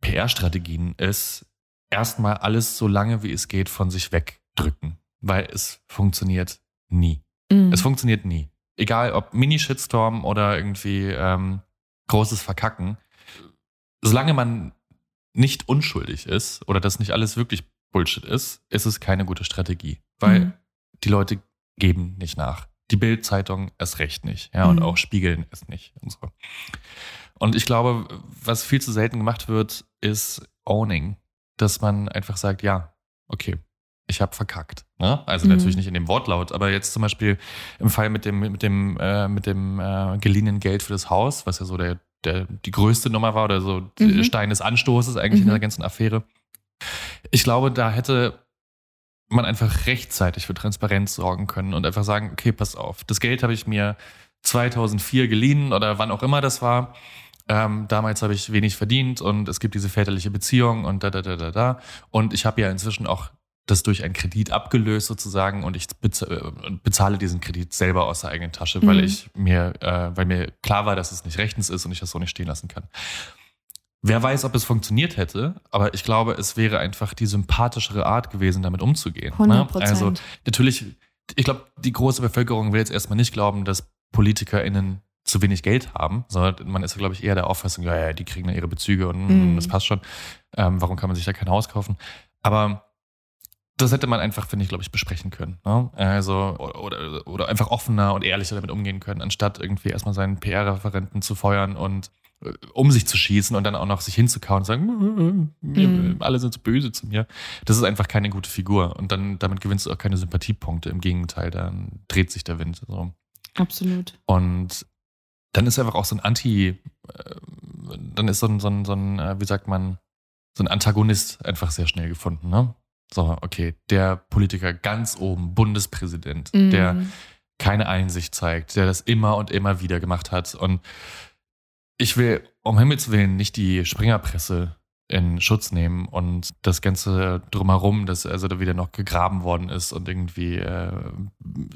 PR-Strategien ist, erstmal alles so lange wie es geht von sich wegdrücken, weil es funktioniert nie. Mhm. Es funktioniert nie. Egal ob Mini-Shitstorm oder irgendwie ähm, großes Verkacken. Solange man nicht unschuldig ist oder das nicht alles wirklich Bullshit ist, ist es keine gute Strategie. Weil Mhm. die Leute geben nicht nach. Die Bild-Zeitung erst recht nicht. Ja, und Mhm. auch spiegeln es nicht und so. Und ich glaube, was viel zu selten gemacht wird, ist Owning. Dass man einfach sagt, ja, okay, ich habe verkackt. Ne? Also Mhm. natürlich nicht in dem Wortlaut, aber jetzt zum Beispiel im Fall mit dem, mit dem, äh, mit dem äh, geliehenen Geld für das Haus, was ja so der der die größte Nummer war oder so Mhm. Stein des Anstoßes eigentlich in Mhm. der ganzen Affäre. Ich glaube, da hätte man einfach rechtzeitig für Transparenz sorgen können und einfach sagen, okay, pass auf, das Geld habe ich mir 2004 geliehen oder wann auch immer das war. Ähm, damals habe ich wenig verdient und es gibt diese väterliche Beziehung und da, da, da, da, da. Und ich habe ja inzwischen auch das durch einen Kredit abgelöst sozusagen und ich äh, bezahle diesen Kredit selber aus der eigenen Tasche, weil Mhm. ich mir, äh, weil mir klar war, dass es nicht rechtens ist und ich das so nicht stehen lassen kann. Wer weiß, ob es funktioniert hätte, aber ich glaube, es wäre einfach die sympathischere Art gewesen, damit umzugehen. ne? 100 Also natürlich, ich glaube, die große Bevölkerung will jetzt erstmal nicht glauben, dass PolitikerInnen zu wenig Geld haben, sondern man ist, glaube ich, eher der Auffassung, ja, ja, die kriegen ja ihre Bezüge und Mhm. das passt schon. Ähm, warum kann man sich da kein Haus kaufen? Aber das hätte man einfach, finde ich, glaube ich, besprechen können. Ne? Also, oder, oder, einfach offener und ehrlicher damit umgehen können, anstatt irgendwie erstmal seinen PR-Referenten zu feuern und äh, um sich zu schießen und dann auch noch sich hinzukauen und sagen, mir, Mhm. alle sind so böse zu mir. Das ist einfach keine gute Figur. Und dann damit gewinnst du auch keine Sympathiepunkte. Im Gegenteil, dann dreht sich der Wind. So. Absolut. Und dann ist einfach auch so ein Anti, äh, dann ist so ein, so ein, so ein, äh, wie sagt man, so ein Antagonist einfach sehr schnell gefunden. Ne? So, okay, der Politiker ganz oben, Bundespräsident, Mhm. der keine Einsicht zeigt, der das immer und immer wieder gemacht hat. Und ich will um Himmels Willen nicht die Springerpresse in Schutz nehmen und das Ganze drumherum, dass also da wieder noch gegraben worden ist und irgendwie äh,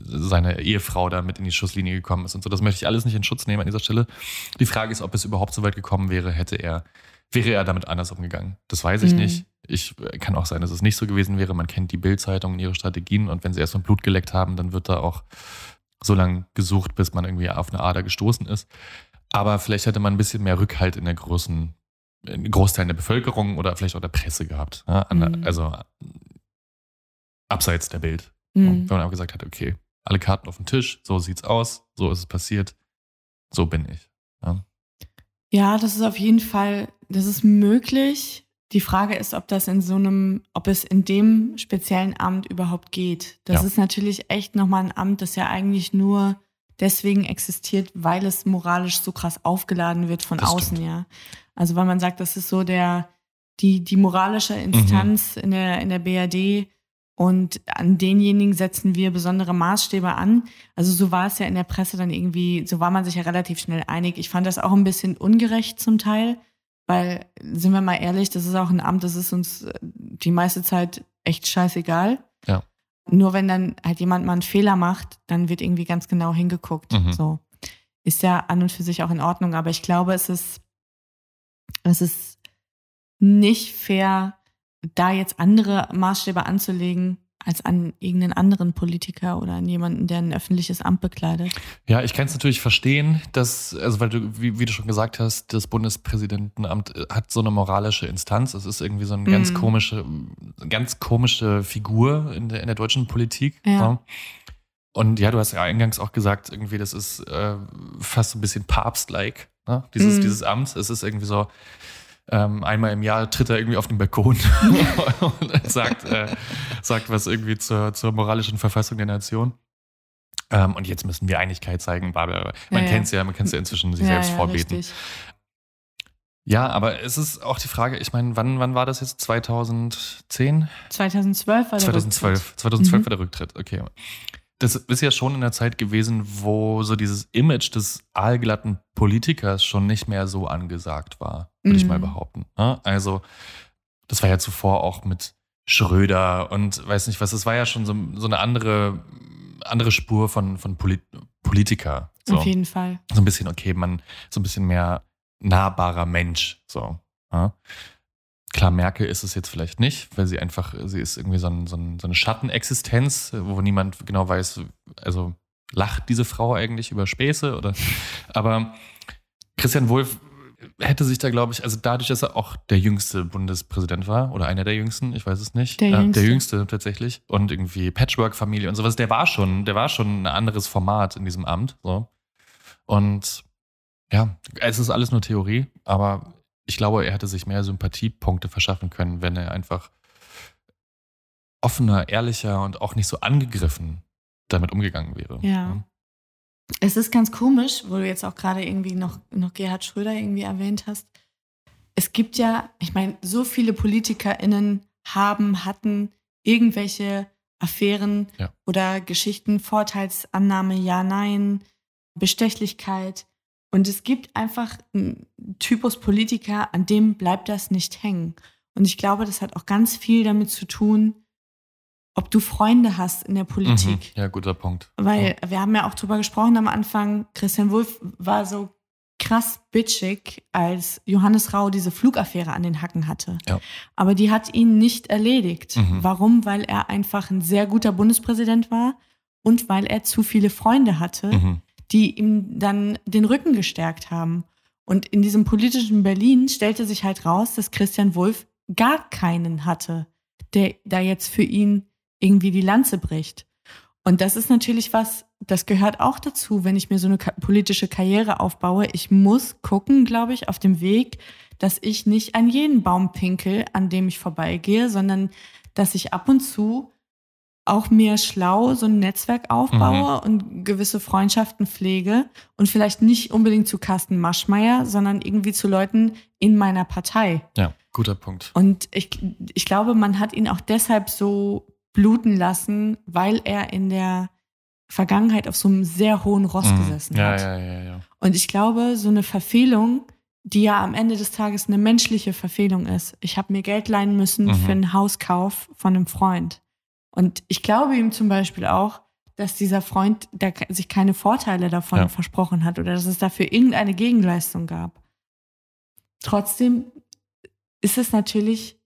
seine Ehefrau da mit in die Schusslinie gekommen ist und so. Das möchte ich alles nicht in Schutz nehmen an dieser Stelle. Die Frage ist, ob es überhaupt so weit gekommen wäre, hätte er, wäre er damit anders umgegangen. Das weiß ich Mhm. nicht. Ich äh, kann auch sein, dass es nicht so gewesen wäre. Man kennt die Bild-Zeitung und ihre Strategien und wenn sie erst mal Blut geleckt haben, dann wird da auch so lange gesucht, bis man irgendwie auf eine Ader gestoßen ist. Aber vielleicht hätte man ein bisschen mehr Rückhalt in der großen, in Großteil der Bevölkerung oder vielleicht auch der Presse gehabt. Ja, Mhm. Also abseits der Bild. Mhm. Wenn man auch gesagt hat, okay, alle Karten auf den Tisch, so sieht's aus, so ist es passiert, so bin ich. Ja. Ja, das ist auf jeden Fall, das ist möglich. Die Frage ist, ob das in so einem, ob es in dem speziellen Amt überhaupt geht. Das Ja. ist natürlich echt nochmal ein Amt, das ja eigentlich nur deswegen existiert, weil es moralisch so krass aufgeladen wird von Das außen, stimmt. ja. Also weil man sagt, das ist so der, die, die moralische Mhm. Instanz in der, in der BRD und an denjenigen setzen wir besondere Maßstäbe an. Also so war es ja in der Presse dann irgendwie, so war man sich ja relativ schnell einig. Ich fand das auch ein bisschen ungerecht zum Teil, weil, sind wir mal ehrlich, das ist auch ein Amt, das ist uns äh, die meiste Zeit echt scheißegal. Ja. Nur wenn dann halt jemand mal einen Fehler macht, dann wird irgendwie ganz genau hingeguckt. Mhm. So. Ist ja an und für sich auch in Ordnung, aber ich glaube, es ist, es ist nicht fair, da jetzt andere Maßstäbe anzulegen als an irgendeinen anderen Politiker oder an jemanden, der ein öffentliches Amt bekleidet. Ja, ich kann es natürlich verstehen, dass, also weil du, wie, wie du schon gesagt hast, das Bundespräsidentenamt äh, hat so eine moralische Instanz. Es ist irgendwie so eine ganz Mhm. komische, ganz komische Figur in der, in der deutschen Politik. Ja. So. Und ja, du hast ja eingangs auch gesagt, irgendwie, das ist äh, fast so ein bisschen Papst-like, ne? dieses, Mhm. dieses Amt. Es ist irgendwie so, ähm, einmal im Jahr tritt er irgendwie auf den Balkon und sagt, äh, sagt was irgendwie zur, zur moralischen Verfassung der Nation. Ähm, und jetzt müssen wir Einigkeit zeigen, bla bla bla. Man Ja, ja. kennt es ja, man kann es ja inzwischen sich Ja, selbst ja, vorbeten. richtig. Ja, aber es ist auch die Frage, ich meine, wann, wann war das jetzt? 2010? 2012 war der 2012. Rücktritt. 2012 Mhm. war der Rücktritt, okay. Das ist ja schon in der Zeit gewesen, wo so dieses Image des aalglatten Politikers schon nicht mehr so angesagt war, würde ich Mhm. mal behaupten. Ja, Also, das war ja zuvor auch mit Schröder und weiß nicht was, es war ja schon so, so eine andere, andere Spur von, von Polit Politiker. So Auf jeden Fall. so ein bisschen, okay, man, so ein bisschen mehr nahbarer Mensch. So. Klar, Merkel ist es jetzt vielleicht nicht, weil sie einfach, sie ist irgendwie so, ein, so, ein, so eine Schattenexistenz, wo niemand genau weiß, also lacht diese Frau eigentlich über Späße oder. Aber Christian Wulff hätte sich da, glaube ich, also dadurch, dass er auch der jüngste Bundespräsident war oder einer der jüngsten, ich weiß es nicht. Der Äh, jüngste. der jüngste tatsächlich. Und irgendwie Patchwork-Familie und sowas, der war schon, der war schon ein anderes Format in diesem Amt. So. Und ja, es ist alles nur Theorie, aber ich glaube, er hätte sich mehr Sympathiepunkte verschaffen können, wenn er einfach offener, ehrlicher und auch nicht so angegriffen damit umgegangen wäre. Ja. Es ist ganz komisch, wo du jetzt auch gerade irgendwie noch, noch Gerhard Schröder irgendwie erwähnt hast. Es gibt ja, ich meine, so viele PolitikerInnen haben, hatten irgendwelche Affären Ja. oder Geschichten, Vorteilsannahme, ja, nein, Bestechlichkeit. Und es gibt einfach einen Typus Politiker, an dem bleibt das nicht hängen. Und ich glaube, das hat auch ganz viel damit zu tun, ob du Freunde hast in der Politik. Mhm. Ja, guter Punkt. Weil wir haben ja auch drüber gesprochen am Anfang, Christian Wulff war so krass bitchig, als Johannes Rau diese Flugaffäre an den Hacken hatte. Ja. Aber die hat ihn nicht erledigt. Mhm. Warum? Weil er einfach ein sehr guter Bundespräsident war und weil er zu viele Freunde hatte, Mhm. Die ihm dann den Rücken gestärkt haben. Und in diesem politischen Berlin stellte sich halt raus, dass Christian Wulff gar keinen hatte, der da jetzt für ihn irgendwie die Lanze bricht. Und das ist natürlich was, das gehört auch dazu, wenn ich mir so eine politische Karriere aufbaue. Ich muss gucken, glaube ich, auf dem Weg, dass ich nicht an jeden Baum pinkel, an dem ich vorbeigehe, sondern dass ich ab und zu auch mir schlau so ein Netzwerk aufbaue und gewisse Freundschaften pflege und vielleicht nicht unbedingt zu Carsten Maschmeyer, sondern irgendwie zu Leuten in meiner Partei. Ja, guter Punkt. Und ich, ich glaube, man hat ihn auch deshalb so bluten lassen, weil er in der Vergangenheit auf so einem sehr hohen Ross Mhm. gesessen ja, hat. ja, ja, ja. Und ich glaube, so eine Verfehlung, die ja am Ende des Tages eine menschliche Verfehlung ist. Ich habe mir Geld leihen müssen Mhm. für einen Hauskauf von einem Freund. Und ich glaube ihm zum Beispiel auch, dass dieser Freund der sich keine Vorteile davon Ja. versprochen hat oder dass es dafür irgendeine Gegenleistung gab. Trotzdem ist es natürlich,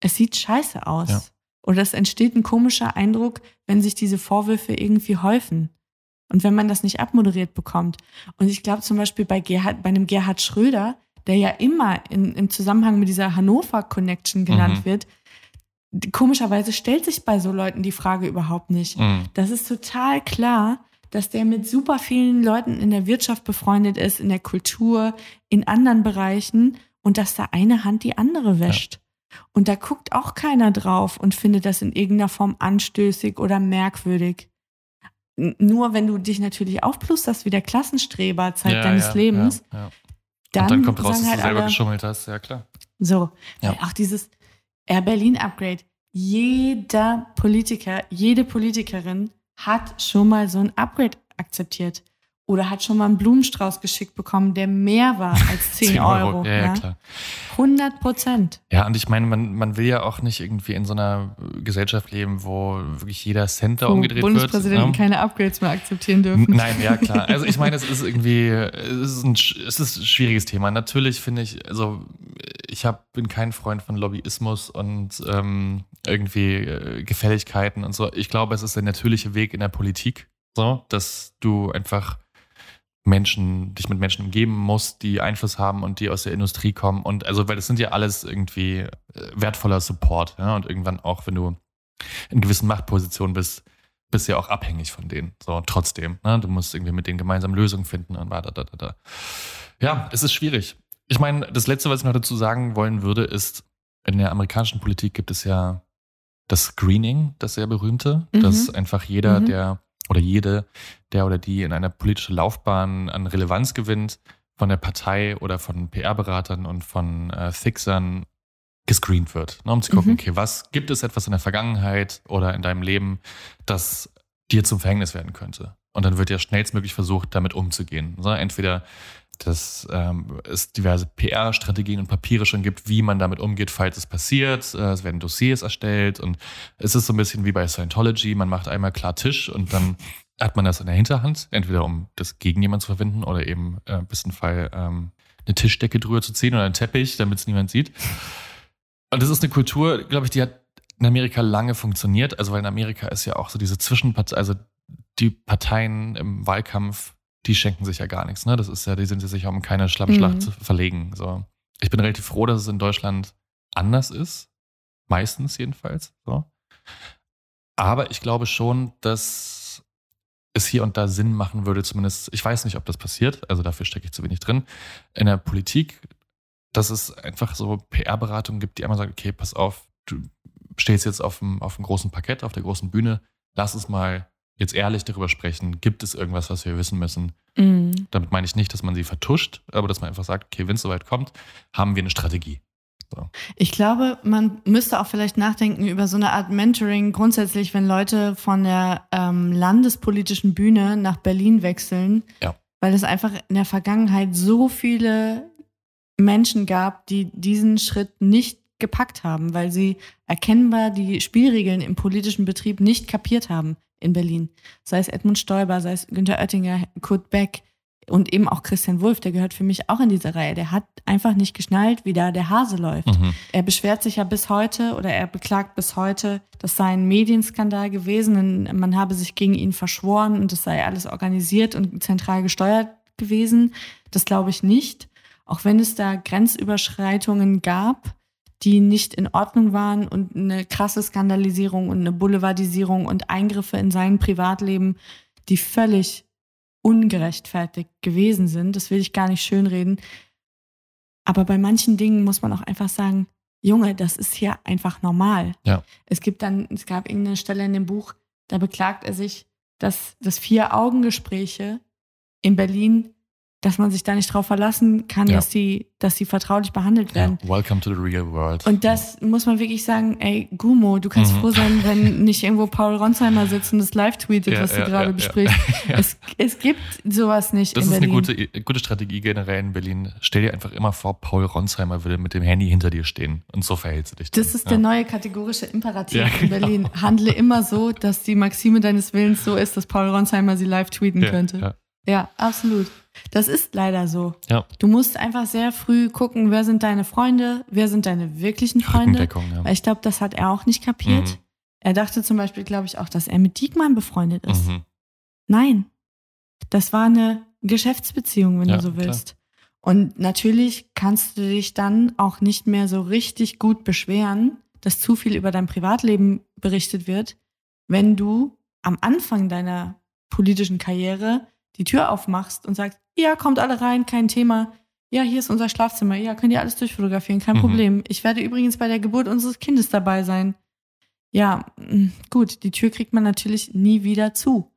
es sieht scheiße aus. Ja. Oder es entsteht ein komischer Eindruck, wenn sich diese Vorwürfe irgendwie häufen. Und wenn man das nicht abmoderiert bekommt. Und ich glaube zum Beispiel bei, Gerhard, bei einem Gerhard Schröder, der ja immer in, im Zusammenhang mit dieser Hannover-Connection genannt Mhm. wird, komischerweise stellt sich bei so Leuten die Frage überhaupt nicht. Mhm. Das ist total klar, dass der mit super vielen Leuten in der Wirtschaft befreundet ist, in der Kultur, in anderen Bereichen und dass da eine Hand die andere wäscht. Und da guckt auch keiner drauf und findet das in irgendeiner Form anstößig oder merkwürdig. Nur wenn du dich natürlich aufplusterst wie der Klassenstreber Zeit ja, deines ja, Lebens, Ja, ja. dann, Und dann kommt raus, dass halt du selber alle, geschummelt hast, ja klar. so, Ja. Auch dieses Air Berlin Upgrade. Jeder Politiker, jede Politikerin hat schon mal so ein Upgrade akzeptiert. Oder hat schon mal einen Blumenstrauß geschickt bekommen, der mehr war als 10, Euro. Ja, ja, klar. 100 Prozent. Ja, und ich meine, man, man will ja auch nicht irgendwie in so einer Gesellschaft leben, wo wirklich jeder Cent da umgedreht Bundespräsidenten wird. ne? keine Upgrades mehr akzeptieren dürfen. Nein, ja klar. Also ich meine, es ist irgendwie, es ist ein, es ist ein schwieriges Thema. Natürlich finde ich, also ich hab, bin kein Freund von Lobbyismus und ähm, irgendwie äh, Gefälligkeiten und so. Ich glaube, es ist der natürliche Weg in der Politik, so, dass du einfach Menschen, dich mit Menschen umgeben musst, die Einfluss haben und die aus der Industrie kommen. Und also, weil das sind ja alles irgendwie äh, wertvoller Support. Ja? Und irgendwann auch, wenn du in gewissen Machtpositionen bist, bist du ja auch abhängig von denen. So, trotzdem. Ne? Du musst irgendwie mit denen gemeinsam Lösungen finden und weiter. Da, da, da. Ja, es ist schwierig. Ich meine, das Letzte, was ich noch dazu sagen wollen würde, ist, in der amerikanischen Politik gibt es ja das Screening, das sehr berühmte, Mhm. dass einfach jeder, Mhm. der oder jede, der oder die in einer politischen Laufbahn an Relevanz gewinnt, von der Partei oder von PR-Beratern und von äh, Fixern gescreent wird, ne, um zu gucken, Mhm. okay, was gibt es etwas in der Vergangenheit oder in deinem Leben, das dir zum Verhängnis werden könnte. Und dann wird ja schnellstmöglich versucht, damit umzugehen. So, entweder dass ähm, es diverse PR-Strategien und Papiere schon gibt, wie man damit umgeht, falls es passiert. Äh, es werden Dossiers erstellt und es ist so ein bisschen wie bei Scientology. Man macht einmal klar Tisch und dann hat man das in der Hinterhand, entweder um das gegen jemanden zu verwenden oder eben äh, im besten Fall ähm, eine Tischdecke drüber zu ziehen oder einen Teppich, damit es niemand sieht. Und das ist eine Kultur, glaube ich, die hat in Amerika lange funktioniert. Also weil in Amerika ist ja auch so diese Zwischenpartei, also die Parteien im Wahlkampf, die schenken sich ja gar nichts. Ne? Das ist ja, die sind sich um keine Schlammschlacht Mhm. zu verlegen. So. Ich bin relativ froh, dass es in Deutschland anders ist. Meistens jedenfalls. So. Aber ich glaube schon, dass es hier und da Sinn machen würde, zumindest, ich weiß nicht, ob das passiert, also dafür stecke ich zu wenig drin, in der Politik, dass es einfach so PR-Beratungen gibt, die einmal sagen, okay, pass auf, du stehst jetzt auf dem, auf dem großen Parkett, auf der großen Bühne, lass es mal jetzt ehrlich darüber sprechen, gibt es irgendwas, was wir wissen müssen. Mhm. Damit meine ich nicht, dass man sie vertuscht, aber dass man einfach sagt, okay, wenn es soweit kommt, haben wir eine Strategie. Ich glaube, man müsste auch vielleicht nachdenken über so eine Art Mentoring grundsätzlich, wenn Leute von der ähm, landespolitischen Bühne nach Berlin wechseln, Ja. weil es einfach in der Vergangenheit so viele Menschen gab, die diesen Schritt nicht gepackt haben, weil sie erkennbar die Spielregeln im politischen Betrieb nicht kapiert haben in Berlin. Sei es Edmund Stoiber, sei es Günter Oettinger, Kurt Beck und eben auch Christian Wulff, der gehört für mich auch in diese Reihe. Der hat einfach nicht geschnallt, wie da der Hase läuft. Mhm. Er beschwert sich ja bis heute oder er beklagt bis heute, das sei ein Medienskandal gewesen und man habe sich gegen ihn verschworen und es sei alles organisiert und zentral gesteuert gewesen. Das glaube ich nicht. Auch wenn es da Grenzüberschreitungen gab, die nicht in Ordnung waren und eine krasse Skandalisierung und eine Boulevardisierung und Eingriffe in sein Privatleben, die völlig ungerechtfertigt gewesen sind. Das will ich gar nicht schönreden. Aber bei manchen Dingen muss man auch einfach sagen, Junge, das ist hier einfach normal. Ja. Es gibt dann, es gab irgendeine Stelle in dem Buch, da beklagt er sich, dass das Vier-Augen-Gespräche in Berlin, dass man sich da nicht drauf verlassen kann, Ja. dass die, dass die vertraulich behandelt Ja. werden. Welcome to the real world. Und das muss man wirklich sagen, ey, Gumo, du kannst Mhm. froh sein, wenn nicht irgendwo Paul Ronsheimer sitzt und das live tweetet, Ja, was du ja, gerade ja, besprichst. ja. Es, es gibt sowas nicht Das ist eine Berlin. gute, gute Strategie generell in Berlin. Stell dir einfach immer vor, Paul Ronsheimer würde mit dem Handy hinter dir stehen. Und so verhältst du dich. dann. Das ist ja. der neue kategorische Imperativ Ja, in Berlin. Handle immer so, dass die Maxime deines Willens so ist, dass Paul Ronsheimer sie live tweeten ja, könnte. Ja. Ja, absolut. Das ist leider so. Ja. Du musst einfach sehr früh gucken, wer sind deine Freunde, wer sind deine wirklichen Freunde. Ja. Weil ich glaube, das hat er auch nicht kapiert. Mhm. Er dachte zum Beispiel, glaube ich, auch, dass er mit Diekmann befreundet ist. Mhm. Nein. Das war eine Geschäftsbeziehung, wenn Ja, du so klar. willst. Und natürlich kannst du dich dann auch nicht mehr so richtig gut beschweren, dass zu viel über dein Privatleben berichtet wird, wenn du am Anfang deiner politischen Karriere die Tür aufmachst und sagst, ja, kommt alle rein, kein Thema. Ja, hier ist unser Schlafzimmer. Ja, könnt ihr alles durchfotografieren, kein Mhm. Problem. Ich werde übrigens bei der Geburt unseres Kindes dabei sein. Ja, mh, gut, die Tür kriegt man natürlich nie wieder zu.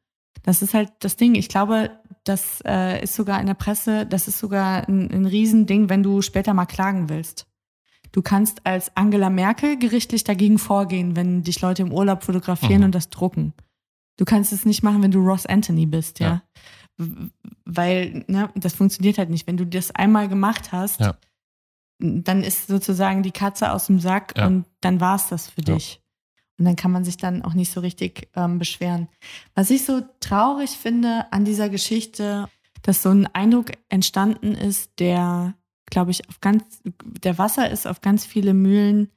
Das ist halt das Ding. Ich glaube, das äh, ist sogar in der Presse, das ist sogar ein, ein Riesending, wenn du später mal klagen willst. Du kannst als Angela Merkel gerichtlich dagegen vorgehen, wenn dich Leute im Urlaub fotografieren Mhm. und das drucken. Du kannst es nicht machen, wenn du Ross Anthony bist, ja. Ja. Weil, ne, das funktioniert halt nicht. Wenn du das einmal gemacht hast, Ja. dann ist sozusagen die Katze aus dem Sack Ja. und dann war es das für Ja. dich. Und dann kann man sich dann auch nicht so richtig ähm, beschweren. Was ich so traurig finde an dieser Geschichte, dass so ein Eindruck entstanden ist, der, glaube ich, auf ganz, der Wasser ist auf ganz viele Mühlen,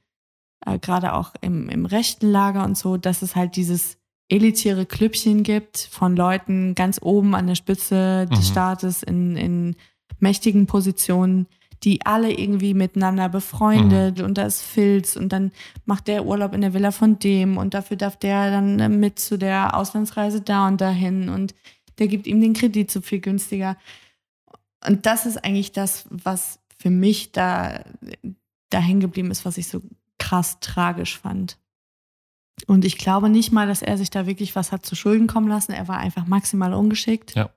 äh, gerade auch im, im rechten Lager und so, dass es halt dieses elitäre Klüppchen gibt von Leuten ganz oben an der Spitze des Mhm. Staates in, in mächtigen Positionen, die alle irgendwie miteinander befreundet und da ist Filz und dann macht der Urlaub in der Villa von dem und dafür darf der dann äh, mit zu der Auslandsreise da und dahin und der gibt ihm den Kredit so viel günstiger. Und das ist eigentlich das, was für mich da, da hängen geblieben ist, was ich so krass tragisch fand. Und ich glaube nicht mal, dass er sich da wirklich was hat zu Schulden kommen lassen. Er war einfach maximal ungeschickt. Ja.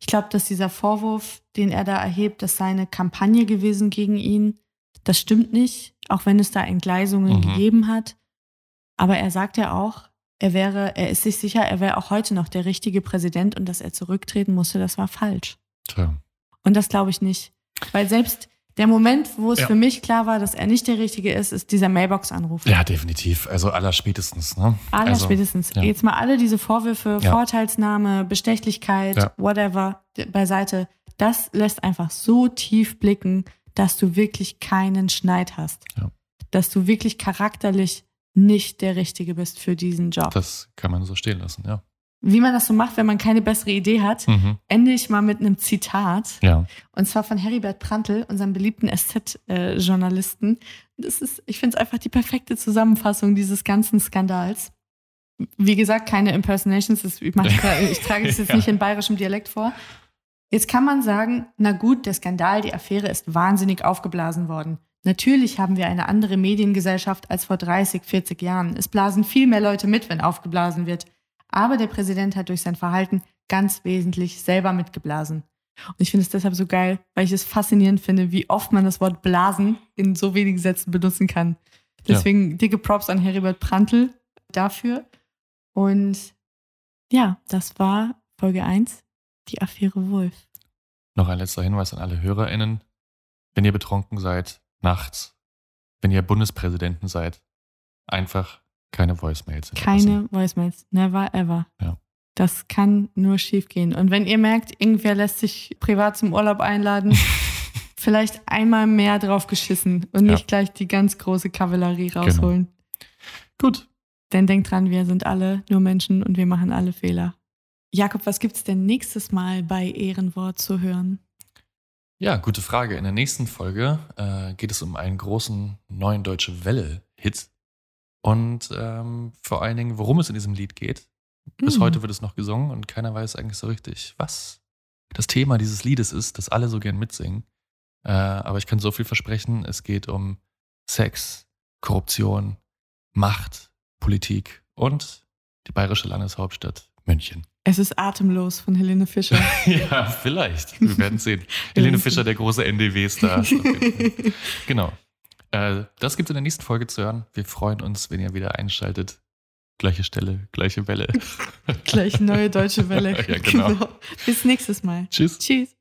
Ich glaube, dass dieser Vorwurf, den er da erhebt, dass seine Kampagne gewesen gegen ihn, das stimmt nicht, auch wenn es da Entgleisungen Mhm. gegeben hat. Aber er sagt ja auch, er wäre, er ist sich sicher, er wäre auch heute noch der richtige Präsident und dass er zurücktreten musste, das war falsch. Tja. Und das glaube ich nicht. Weil selbst der Moment, wo es Ja. für mich klar war, dass er nicht der Richtige ist, ist dieser Mailbox-Anruf. ja, definitiv. Also aller spätestens. Ne? Aller also, spätestens. ja. Jetzt mal alle diese Vorwürfe, Ja. Vorteilsnahme, Bestechlichkeit, whatever, beiseite. Das lässt einfach so tief blicken, dass du wirklich keinen Schneid hast. Dass du wirklich charakterlich nicht der Richtige bist für diesen Job. Das kann man so stehen lassen, ja. Wie man das so macht, wenn man keine bessere Idee hat, Mhm. ende ich mal mit einem Zitat. Ja. Und zwar von Heribert Prantl, unserem beliebten SZ-Journalisten. Das ist, ich finde es einfach die perfekte Zusammenfassung dieses ganzen Skandals. Wie gesagt, keine Impersonations. das- Ich, mach, ich trage das jetzt Ja. nicht in bayerischem Dialekt vor. Jetzt kann man sagen, na gut, der Skandal, die Affäre ist wahnsinnig aufgeblasen worden. Natürlich haben wir eine andere Mediengesellschaft als vor 30, 40 Jahren. Es blasen viel mehr Leute mit, wenn aufgeblasen wird. Aber der Präsident hat durch sein Verhalten ganz wesentlich selber mitgeblasen. Und ich finde es deshalb so geil, weil ich es faszinierend finde, wie oft man das Wort blasen in so wenigen Sätzen benutzen kann. Deswegen dicke Props an Heribert Prantl dafür. Und ja, das war Folge 1, die Affäre Wolf. Noch ein letzter Hinweis an alle HörerInnen. Wenn ihr betrunken seid, nachts, wenn ihr Bundespräsidenten seid, einfach keine Voicemails. Keine Voicemails. Never ever. Ja. Das kann nur schief gehen. Und wenn ihr merkt, irgendwer lässt sich privat zum Urlaub einladen, vielleicht einmal mehr drauf geschissen und Ja. nicht gleich die ganz große Kavallerie rausholen. Gut. Denn denkt dran, wir sind alle nur Menschen und wir machen alle Fehler. Jakob, was gibt's denn nächstes Mal bei Ehrenwort zu hören? Ja, gute Frage. In der nächsten Folge äh, geht es um einen großen neuen Deutsche Welle-Hit. Und ähm, vor allen Dingen, worum es in diesem Lied geht. Bis Mhm. heute wird es noch gesungen und keiner weiß eigentlich so richtig, was das Thema dieses Liedes ist, das alle so gern mitsingen. Äh, aber ich kann so viel versprechen, es geht um Sex, Korruption, Macht, Politik und die bayerische Landeshauptstadt München. Es ist atemlos von Helene Fischer. ja, vielleicht. Wir werden sehen. Helene Fischer, der große NDW-Star. genau. Äh, das gibt es in der nächsten Folge zu hören. Wir freuen uns, wenn ihr wieder einschaltet. Gleiche Stelle, gleiche Welle. Gleich neue deutsche Welle. Ja, genau. Bis nächstes Mal. Tschüss. Tschüss.